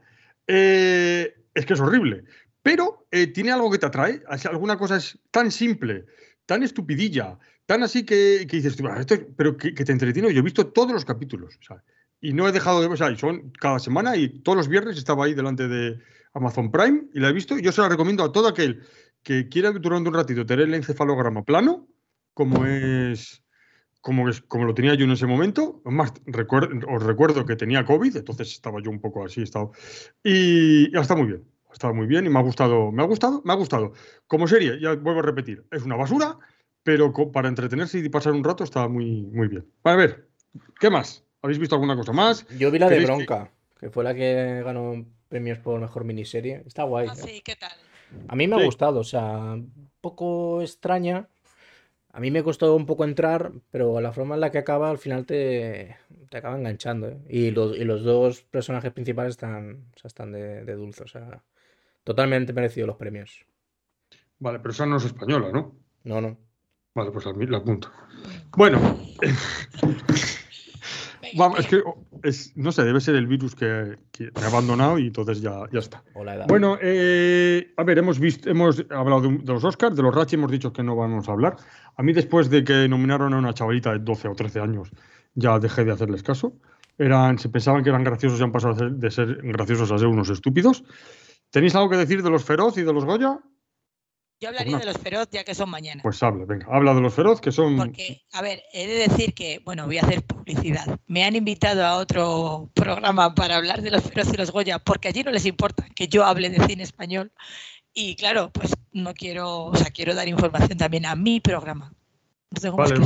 Eh, es que es horrible. Pero eh, tiene algo que te atrae. Alguna cosa es tan simple, tan estupidilla, tan así que, que dices, tú, "Ah, esto es-", pero que, que te entretiene. Yo he visto todos los capítulos. sea, y no he dejado de ver. O sea, y son cada semana y todos los viernes estaba ahí delante de Amazon Prime y la he visto. y Yo se la recomiendo a todo aquel que quiera durante un ratito tener el encefalograma plano, como es como, es, como lo tenía yo en ese momento. Recuer- os recuerdo que tenía COVID, entonces estaba yo un poco así. Estaba, y ya está muy bien. Ha estado muy bien y me ha gustado. Me ha gustado, me ha gustado. Como serie, ya vuelvo a repetir, es una basura, pero para entretenerse y pasar un rato está muy, muy bien. A ver, ¿qué más? ¿Habéis visto alguna cosa más? Yo vi la de ¿Queréis que- Bronca, que fue la que ganó premios por mejor miniserie. Está guay. Ah, ¿eh? sí, ¿qué tal? A mí me ha gustado, o sea, un poco extraña. A mí me costó un poco entrar, pero la forma en la que acaba al final te, te acaba enganchando. ¿eh? Y, los, y los dos personajes principales están, o sea, están de, de dulce, o sea, totalmente merecido los premios. Vale, pero esa no es española, ¿no? No, no. Vale, pues la, la apunto. Bueno, vamos, es que es, no sé, debe ser el virus que, que me ha abandonado y entonces ya, ya está. O la edad. Bueno, eh, a ver, hemos visto, hemos hablado de, de los Oscars, de los Ratchet hemos dicho que no vamos a hablar. A mí después de que nominaron a una chavalita de 12 o 13 años, ya dejé de hacerles caso. Eran, se pensaban que eran graciosos y han pasado de ser graciosos a ser unos estúpidos. ¿Tenéis algo que decir de los Feroz y de los Goya? Yo hablaría una- de los feroz ya que son mañana. Pues habla, venga, habla de los Feroz, que son... Porque, a ver, he de decir que, bueno, voy a hacer publicidad. Me han invitado a otro programa para hablar de los feroz y los Goya, porque allí no les importa que yo hable de cine español. Y claro, pues no quiero, o sea, quiero dar información también a mi programa. Vale,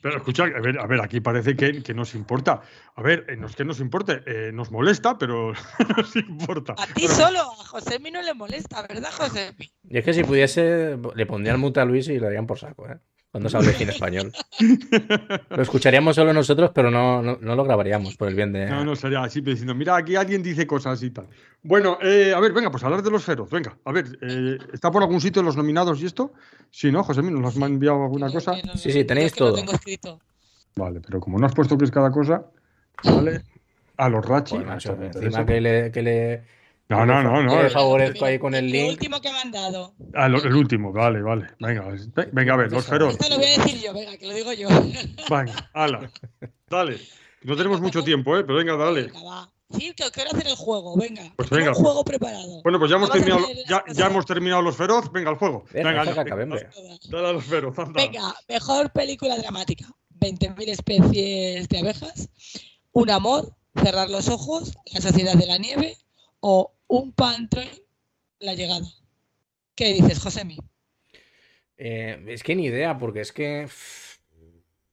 pero escucha, a ver, a ver, aquí parece que, que nos importa. A ver, eh, no es que nos importe, eh, nos molesta, pero nos importa. A ti solo, a Josemi no le molesta, ¿verdad, Josemi? Y es que si pudiese, le pondrían multa a Luis y le darían por saco, ¿eh? Cuando se hable cine español. Lo escucharíamos solo nosotros, pero no, no, no lo grabaríamos por el bien de. No, no, sería así diciendo, mira, aquí alguien dice cosas y tal. Bueno, eh, a ver, venga, pues hablar de los feroz, venga. A ver, eh, ¿está por algún sitio los nominados y esto? Sí, ¿no, José? ¿Nos has enviado alguna cosa? no- Sí, sí, tenéis lo todo. tengo escrito. Vale, pero como no has puesto que es cada cosa, ¿vale? A los Rachi. Esto me encima que le, que le, No, no, no, no. le eh, favorezco ahí con el link. último que me han dado. a lo- el último, vale, vale. Venga, ve- venga, a ver, los feroz. Esto lo voy a decir yo, venga, que lo digo yo. Venga, ala. Dale. No tenemos mucho tiempo, ¿eh? Pero venga, dale. Venga, va. Sí, que quiero hacer el juego, venga. Pues venga. un juego preparado. Bueno, pues ya hemos terminado, ya, ya hemos terminado los feroz. Venga, al. Deja, Venga, acabemos. Todas. dale a los feroz, anda. Venga, mejor película dramática. 20.000 especies de abejas. Un amor, cerrar los ojos, la sociedad de la nieve o un pantroin, la llegada. ¿Qué dices, Josemi? Eh, es que ni idea, porque es que.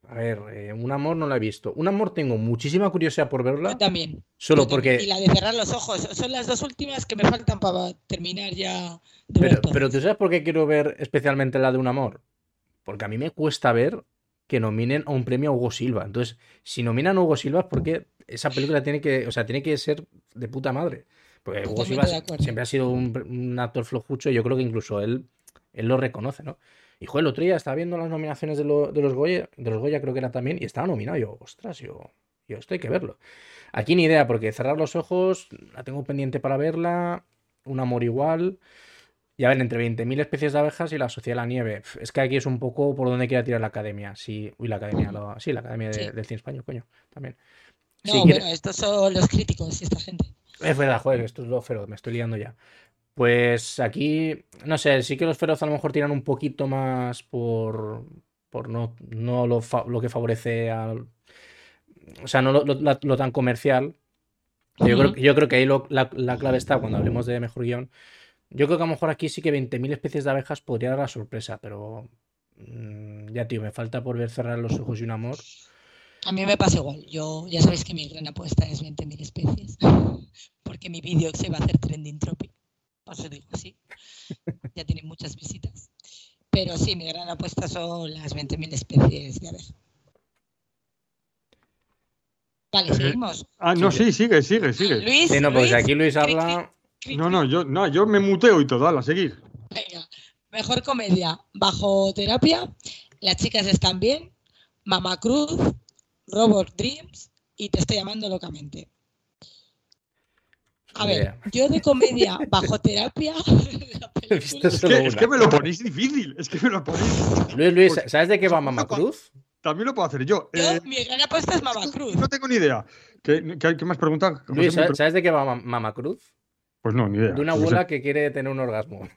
A ver, eh, un amor no la he visto. Un amor tengo muchísima curiosidad por verla, Yo también. solo yo también. Y porque. la de cerrar los ojos. Son las dos últimas que me faltan para terminar ya de Pero, pero ¿tú sabes por qué quiero ver especialmente la de un amor? Porque a mí me cuesta ver que nominen a un premio a Hugo Silva. Entonces, si nominan a Hugo Silva es porque esa película tiene que, o sea, tiene que ser de puta madre. Porque Hugo Totalmente Silva de acuerdo. siempre ha sido un, un actor flojucho y yo creo que incluso él, él lo reconoce, ¿no? Y joder, el otro día estaba viendo las nominaciones de, lo- de los Goya, de los Goya creo que era también, y estaba nominado. Yo, ostras, yo, yo esto hay que verlo. Aquí ni idea, porque cerrar los ojos, la tengo pendiente para verla, un amor igual. Y a ver, entre 20.000 especies de abejas y la sociedad de la nieve. Es que aquí es un poco por donde quiera tirar la academia. Sí, uy, la academia, lo- sí, la academia de- Sí. del cine español, coño, también. No, Si quiere- bueno, estos son los críticos y esta gente. Es verdad, joder, esto es lo feroz, me estoy liando ya. Pues aquí, no sé, sí que los feroz a lo mejor tiran un poquito más por, por no, no lo, fa- lo que favorece al. O sea, no lo, lo- la- lo tan comercial. Yo creo, yo creo que ahí lo- la, la clave está cuando hablemos de mejor guion. Yo creo que a lo mejor aquí sí que 20.000 especies de abejas podría dar la sorpresa, pero. mm, ya, tío, me falta por ver cerrar los ojos y un amor. A mí me pasa igual. Yo ya sabéis que mi gran apuesta es 20.000 especies. Porque mi vídeo se va a hacer trending topic. Os digo así. Ya tiene muchas visitas. Pero sí, mi gran apuesta son las 20.000 especies de abeja. Vale, Eh, seguimos. Ah, no, Sí, sigue, sigue, sigue. Luis, Sí, no, pues Luis, aquí Luis cri- habla. cri- No, no, yo, no, yo me muteo y todo, a seguir. Venga, mejor comedia, bajo terapia, Las chicas están bien, Mama Cruz, Robot Dreams y Te estoy llamando locamente. A ver, yo de comedia bajo terapia, película- Es que, es una. que me lo ponéis difícil, es que me lo ponéis. Luis, Luis, ¿sabes de qué va Son Mama una cua- Cruz? También lo puedo hacer yo. yo, Eh, mi gran apuesta es Mama Cruz. no tengo ni idea. ¿Qué, qué, qué más preguntas? Luis, ¿sabes, de qué va Ma- Mama Cruz? Pues no, ni idea. De una No sé. abuela que quiere tener un orgasmo.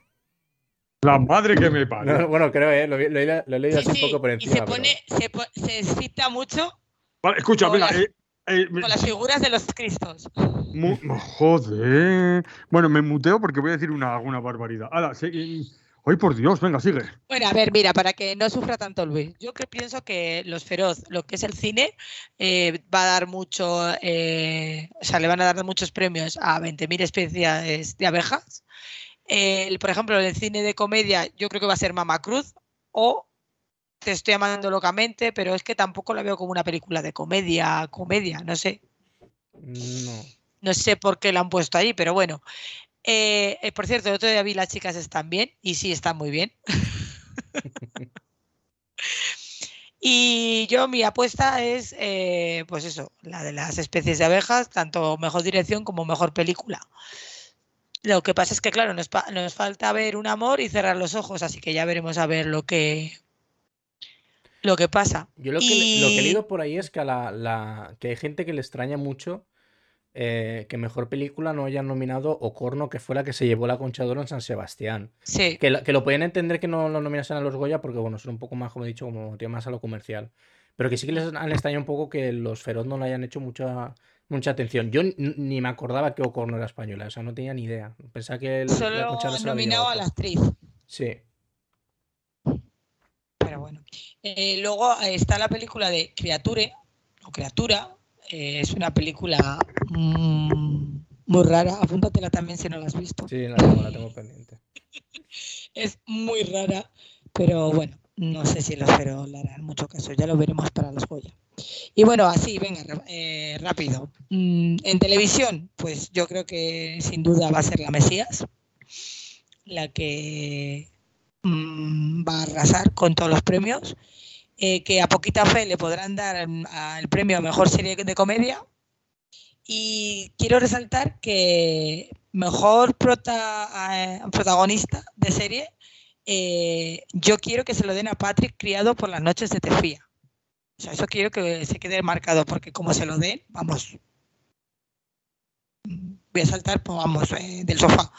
La madre que me No, parió. bueno, creo, ¿eh? Lo, he- lo he- lo he leído Sí, así sí, un poco por y encima. pero- pone, se, po- se excita mucho Vale, escucha, Con venga. las- eh, eh, me- con las figuras de los cristos. mu- joder. Bueno, me muteo porque voy a decir una, una barbaridad. Hala, sí, Ay, por Dios, venga, sigue. Bueno, a ver, mira, para que no sufra tanto Luis, yo que pienso que Los Feroz, lo que es el cine, eh, va a dar mucho, eh, o sea, le van a dar muchos premios a 20.000 especies de abejas. Eh, por ejemplo, en el cine de comedia, yo creo que va a ser Mama Cruz o Te estoy amando locamente, pero es que tampoco la veo como una película de comedia, comedia, no sé. No. No sé por qué la han puesto ahí, pero bueno. Eh, eh, por cierto, el otro día vi las chicas están bien y sí están muy bien. y yo mi apuesta es, eh, pues eso, la de las especies de abejas, tanto mejor dirección como mejor película. Lo que pasa es que, claro, nos, falta ver un amor y cerrar los ojos, así que ya veremos a ver lo que, lo que pasa. Yo lo que, lo que he leído por ahí es que, a la, la- que hay gente que le extraña mucho eh, que mejor película no hayan nominado Ocorno, que fue la que se llevó la Concha de Oro en San Sebastián. Sí, Que, que lo podían entender que no lo nominasen a los Goya porque, bueno, son un poco más, como he dicho, como tiene más a lo comercial. Pero que sí que les han extrañado un poco que los Feroz no le hayan hecho mucha, mucha atención. Yo ni me acordaba que Ocorno era española, o sea, no tenía ni idea. Pensaba que el- solo la llevado a la actriz. Sí. Pero bueno. Eh, luego eh, está la película de Criature, o Criatura. eh, es una película mm, muy rara. Apúntatela también si no la has visto. Sí, la tengo, la tengo pendiente. Es muy rara, pero bueno, no sé si los pero le harán mucho caso. Ya lo veremos para los Goya. Y bueno, así, venga, eh, rápido. Mm, en televisión, pues yo creo que sin duda va a ser la Mesías, la que mm, va a arrasar con todos los premios. eh, que a poquita fe le podrán dar el premio a mejor serie de comedia. Y quiero resaltar que mejor prota- eh, protagonista de serie, eh, yo quiero que se lo den a Patrick criado por las noches de Tefía. Eso quiero que se quede marcado, porque como se lo den, vamos, voy a saltar, pues, vamos, del sofá.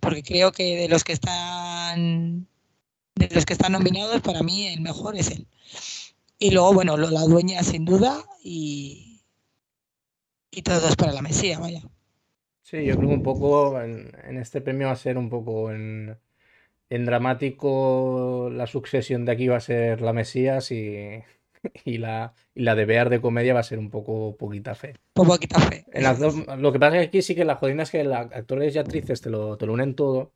Porque creo que de los que están de los que están nominados, para mí el mejor es él. Y luego, bueno, lo- la dueña sin duda y, y todos para la Mesía, vaya. Sí, yo creo que un poco en, en este premio va a ser un poco en, en dramático la sucesión de aquí va a ser la Mesías y, y la, y la de Bear de comedia va a ser un poco poquita fe. Poquita fe. En las dos, lo que pasa es que aquí sí que la jodida es que los actores y actrices te lo, te lo unen todo.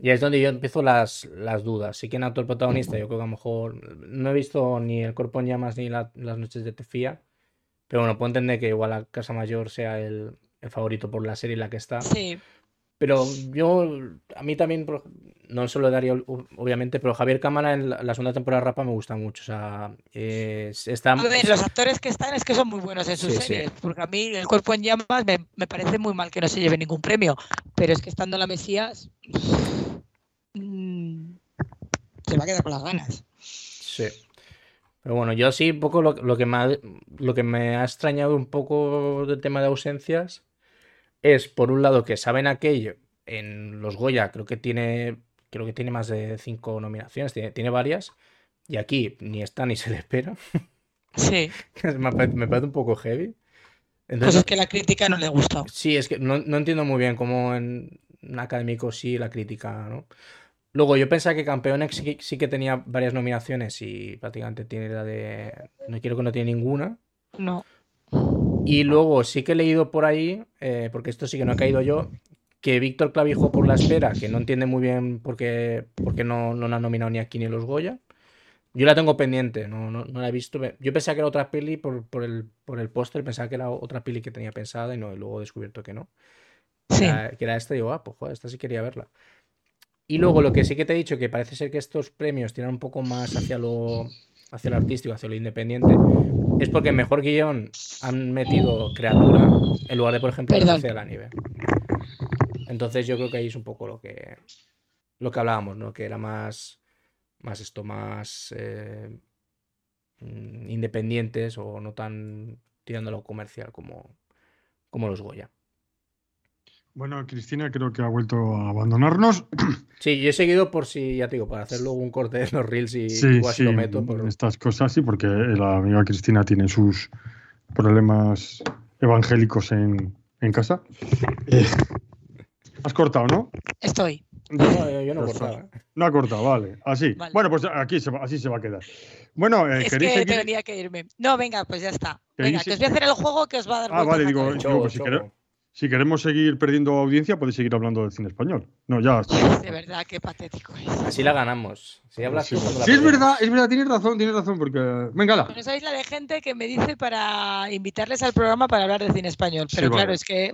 Y es donde yo empiezo las, las dudas. Sí que en actor protagonista, yo creo que a lo mejor no he visto ni El cuerpo en llamas ni la- Las noches de Tefía. Pero bueno, puedo entender que igual la Casa Mayor sea el, el favorito por la serie en la que está. Sí, Pero yo, a mí también, no se lo daría obviamente, pero Javier Cámara en la, segunda temporada de Rapa me gusta mucho. O sea, eh, está. A ver, los actores que están es que son muy buenos en sus Sí, sí. series, porque a mí el cuerpo en llamas me, me parece muy mal que no se lleve ningún premio, pero es que estando la Mesías mm, se va a quedar con las ganas. Sí. Pero bueno, yo sí, un poco lo, lo que me ha, lo que me ha extrañado un poco del tema de ausencias es, por un lado, que saben aquello en los Goya creo que tiene, creo que tiene más de cinco nominaciones, tiene, tiene varias, y aquí ni está ni se le espera. Sí. me, parece, me parece un poco heavy. Pues Entonces, es que la crítica no le gustó. Sí, es que no, no entiendo muy bien cómo en un académico sí la crítica, ¿no? Luego, yo pensaba que Campeones sí, sí que tenía varias nominaciones y prácticamente tiene la de. No quiero que no tiene ninguna. No. Y luego sí que he leído por ahí, eh, porque esto sí que no he caído yo, que Víctor Clavijo por la espera, que no entiende muy bien por qué, por qué no, no la han nominado ni aquí ni los Goya. Yo la tengo pendiente, no, no, no la he visto. Yo pensaba que era otra peli por, por el, por el póster, pensaba que era otra peli que tenía pensada y no, y luego he descubierto que no. Sí. Era- que era esta y digo, ah, pues joder, esta sí quería verla. Y luego lo que sí que te he dicho, que parece ser que estos premios tiran un poco más hacia lo, hacia lo artístico, hacia lo independiente, es porque en mejor guion han metido criatura en lugar de, por ejemplo, hacia la nieve. Entonces yo creo que ahí es un poco lo que lo que hablábamos, ¿no? Que era más, más esto, más eh, mm, independientes o no tan tirando a lo comercial como, como los Goya. Bueno, Cristina creo que ha vuelto a abandonarnos. Sí, yo he seguido por si, ya te digo, para hacer luego un corte de los reels y Sí, igual sí, si lo meto. por- estas cosas sí, porque la amiga Cristina tiene sus problemas evangélicos en, en casa. Eh, has cortado, ¿no? Estoy. No, yo, yo no Perfecto. cortaba. ¿eh? No ha cortado, vale. Así. Vale. Bueno, pues aquí se va- así se va a quedar. Bueno, eh, Es ¿queréis que seguir? tenía que irme. No, venga, pues ya está. ¿Queréis Venga, que os voy a hacer el juego que os va a dar Ah, vale, la digo, cabeza. digo, pues si, choco. quere- si queremos seguir perdiendo audiencia, podéis seguir hablando del cine español. No, ya. De verdad, qué patético es. Así la ganamos. Si hablas sí, tú la Sí, es verdad, es verdad, tienes razón, tienes razón, porque. Venga, la. No sabéis la de gente que me dice para invitarles al programa para hablar de cine español. Sí, Pero claro, vale. es que.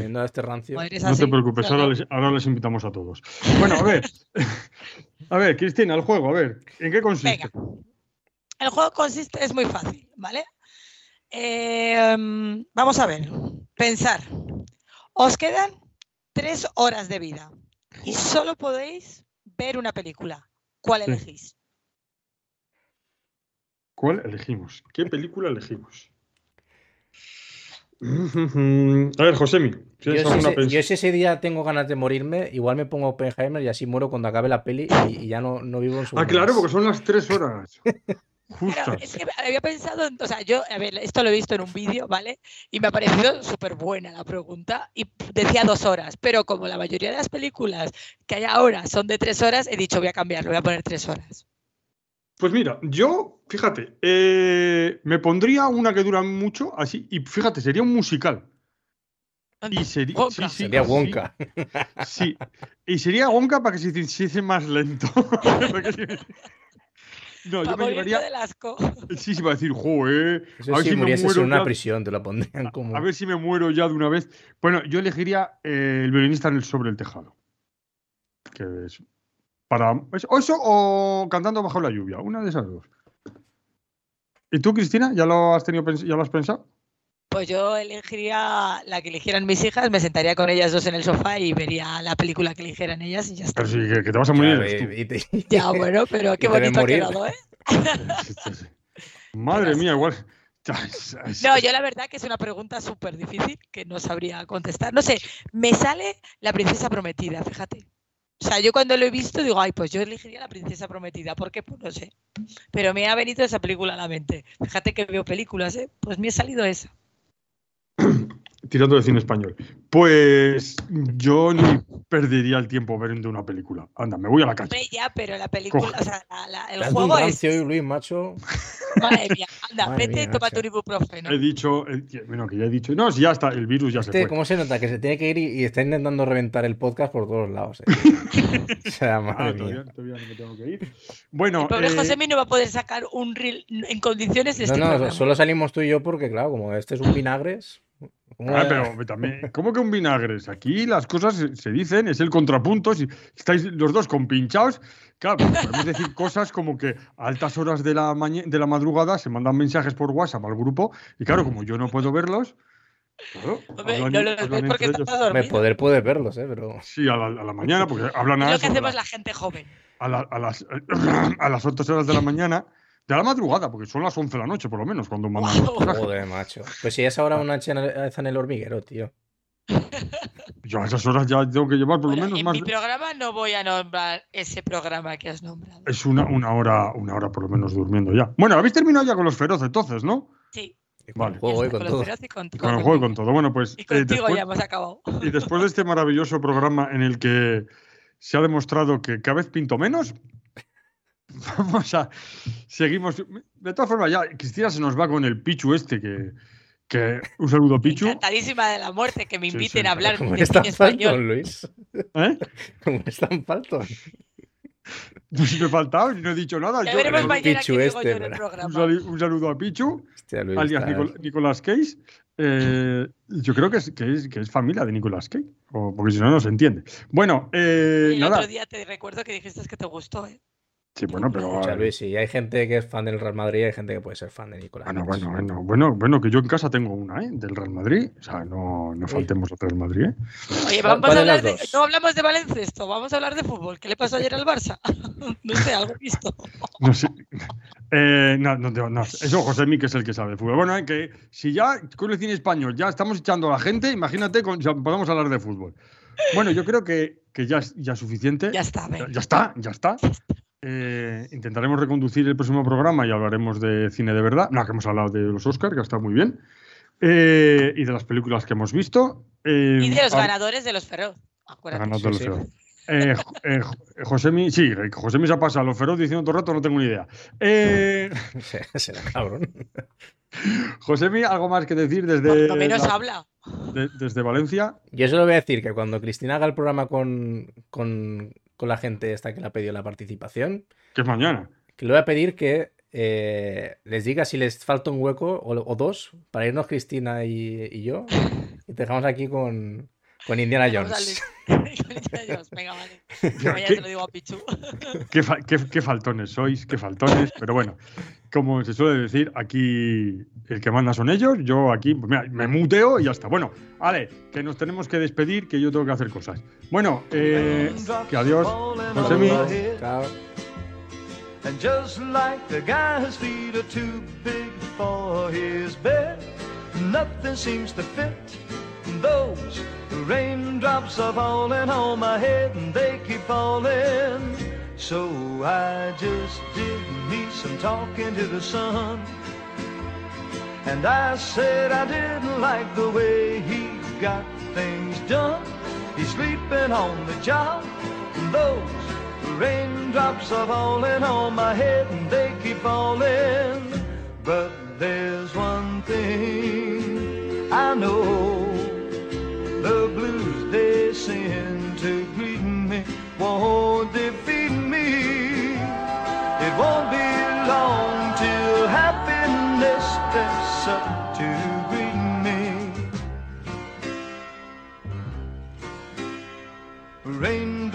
Sí. Este rancio. No te preocupes, ahora les, ahora les invitamos a todos. Bueno, a ver. A ver, Cristina, el juego, a ver, ¿en qué consiste? Venga. El juego consiste, es muy fácil, ¿vale? Eh, vamos a ver. Pensar. Os quedan tres horas de vida y solo podéis ver una película. ¿Cuál Sí. elegís? ¿Cuál elegimos? ¿Qué película elegimos? A ver, Josemi, Yo ¿tienes si, alguna yo si ese día tengo ganas de morirme, igual me pongo Oppenheimer y así muero cuando acabe la peli y, y ya no, no vivo en su Ah, claro, porque son las tres horas. Pero es que había pensado, en- o sea, yo, a ver, esto lo he visto en un vídeo, ¿vale? Y me ha parecido súper buena la pregunta y decía dos horas, pero como la mayoría de las películas que hay ahora son de tres horas, he dicho voy a cambiarlo, voy a poner tres horas. Pues mira, yo, fíjate, eh, me pondría una que dura mucho, así, y fíjate, sería un musical. Y sería, Wonka. sí, sí, Sería Wonka. Sí, y sería Wonka para que se hiciese más lento. Se- no, yo me llevaría. del asco. Sí, sí, va a decir, joder. Eso a ver si si me muero en una ya- prisión, te lo pondrían como. A ver si me muero ya de una vez. Bueno, yo elegiría eh, el violinista en el sobre el tejado. Que es para eso o cantando bajo la lluvia, una de esas dos. ¿Y tú, Cristina, ya lo has tenido ya lo has pensado? Pues yo elegiría la que eligieran mis hijas, me sentaría con ellas dos en el sofá y vería la película que eligieran ellas y ya está. Pero sí, que, que te vas a morir. Claro, eres tú. y- y te- Ya, bueno, pero qué bonito ha quedado, ¿eh? Madre mía, igual. No, yo la verdad que es una pregunta súper difícil que no sabría contestar. No sé, me sale la princesa prometida, fíjate. O sea, yo cuando lo he visto digo, ay, pues yo elegiría la princesa prometida. ¿Por qué? Pues no sé. Pero me ha venido esa película a la mente. Fíjate que veo películas, ¿eh? Pues me ha salido esa. Tirando de cine español. Pues yo ni perdería el tiempo viendo una película. Anda, me voy a la calle. Hombre, ya, pero la película, Coge. o sea, la- la- el juego es. hoy, Luis, macho. Madre mía, anda, Madre vete toma tu ibuprofeno. He dicho, eh, bueno, que ya he dicho. No, si ya está, el virus ya se Este, fue. ¿Cómo se nota? Que se tiene que ir y, y está intentando reventar el podcast por todos lados. eh. o sea, Ah, madre todavía, mía. todavía no me tengo que ir. Bueno, El pobre eh, Josemi no va a poder sacar un reel en condiciones de No, este no, programa. solo salimos tú y yo porque, claro, como este es un vinagres. ¿Cómo ah, pero también, ¿cómo que un vinagres? Aquí las cosas se, dicen, es el contrapunto. Si estáis los dos compinchados, claro, podemos decir cosas como que a altas horas de la, de la madrugada se mandan mensajes por WhatsApp al grupo, y claro, como yo no puedo verlos, claro, Hombre, hablan- no lo ves porque estás dormido. poder puedes verlos, ¿eh? Pero. Sí, a la, a la mañana, porque hablan Es a lo que hacemos la- la gente joven. a, la- a las, a las 8 horas de la mañana, de la madrugada, porque son las 11 de la noche por lo menos cuando mandan. Joder, macho. Pues si es ahora una chena en el hormiguero, tío. Yo a esas horas ya tengo que llevar por lo menos en más. mi de- programa no voy a nombrar ese programa que has nombrado. Es una, una hora, una hora por lo menos durmiendo ya. Bueno, habéis terminado ya con los feroz entonces, ¿no? Sí, Y con Vale. el juego y está, con los todo. feroz y con, Y con el juego y con todo. Bueno, pues Y eh, contigo después, ya hemos acabado. y después de este maravilloso programa en el que se ha demostrado que cada vez pinto menos, vamos a seguimos. De todas formas, ya Cristina se nos va con el Pichu este que, que un saludo Pichu. Encantadísima de la muerte que me Sí, inviten sí, a hablar Como de español. Falton, Luis. ¿Eh? Como es tan Falton. No si me he faltado, no he dicho nada. Ya Yo- veremos el mañana Pichu digo este, yo en el programa. un saludo a Pichu, Hostia, Luis, alias Nicol- Nicolas Cage. Eh, yo creo que es, que, es, que es familia de Nicolas Cage, o- porque si no, no se entiende. Bueno, eh, Y el nada. otro día te recuerdo que dijiste que te gustó, ¿eh? Sí, bueno, pero. Escucha, Luis, sí, hay gente que es fan del Real Madrid hay gente que puede ser fan de Nicolás. Bueno, bueno, bueno, bueno, bueno, que yo en casa tengo una, ¿eh? Del Real Madrid. O sea, no, no faltemos al Real Madrid, ¿eh? Oye, ¿Cuál- vamos a hablar de. No hablamos de baloncesto, vamos a hablar de fútbol. ¿Qué le pasó ayer al Barça? no sé, algo he visto. No sé. Eh, no, no, no, no. Eso José Mi, que es el que sabe de fútbol. Bueno, eh, que si ya con el cine español ya estamos echando a la gente, imagínate, con, ya podemos hablar de fútbol. Bueno, yo creo que, que ya es ya es suficiente. Ya está, Ya, ya está, ya está. Eh, intentaremos reconducir el próximo programa y hablaremos de cine de verdad. No, que hemos hablado de los Oscars, que ha estado muy bien. Eh, y de las películas que hemos visto. Eh, Y de los ganadores de los Feroz. Los. Eh, eh, Jo- Josemi, sí, Josemi se ha pasado a los feroz diciendo todo el rato, no tengo ni idea. Eh, Será cabrón. Josemi, ¿algo más que decir desde, menos la- habla. de- desde Valencia? Yo solo voy a decir que cuando Cristina haga el programa con, con, con la gente esta que le ha pedido la participación, Que es mañana. que le voy a pedir que eh, les diga si les falta un hueco o, o dos para irnos Cristina y, y yo y te dejamos aquí con, con Indiana Vamos a Jones. Venga, vale. Te lo digo a Pichu. Qué, fa- qué- qué faltones sois, qué faltones. Pero bueno, como se suele decir, aquí el que manda son ellos. Yo aquí, pues mira, me muteo y ya está. Bueno, vale, que nos tenemos que despedir, que yo tengo que hacer cosas. Bueno, eh, que adiós. Josemi. Chao. And just like the guy's feet are too big for his bed, nothing seems to fit. Those raindrops are falling on my head and they keep falling. So I just did me some talking to the sun. And I said I didn't like the way he got things done. He's sleeping on the job. And those raindrops are falling on my head and they keep falling. But there's one thing I know. The blues they send to greet me won't defeat me. It won't be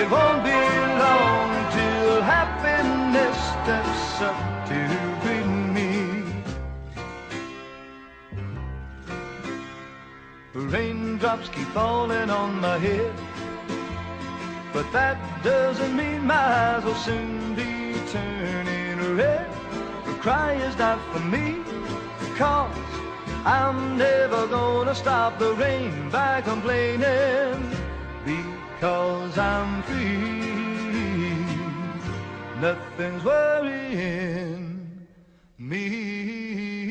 It won't be long till happiness steps up to greet me. Raindrops keep falling on my head, but that doesn't mean my eyes will soon be turning red. The cry is not for me, cause I'm never gonna stop the rain by complaining because I'm free. Nothing's worrying me.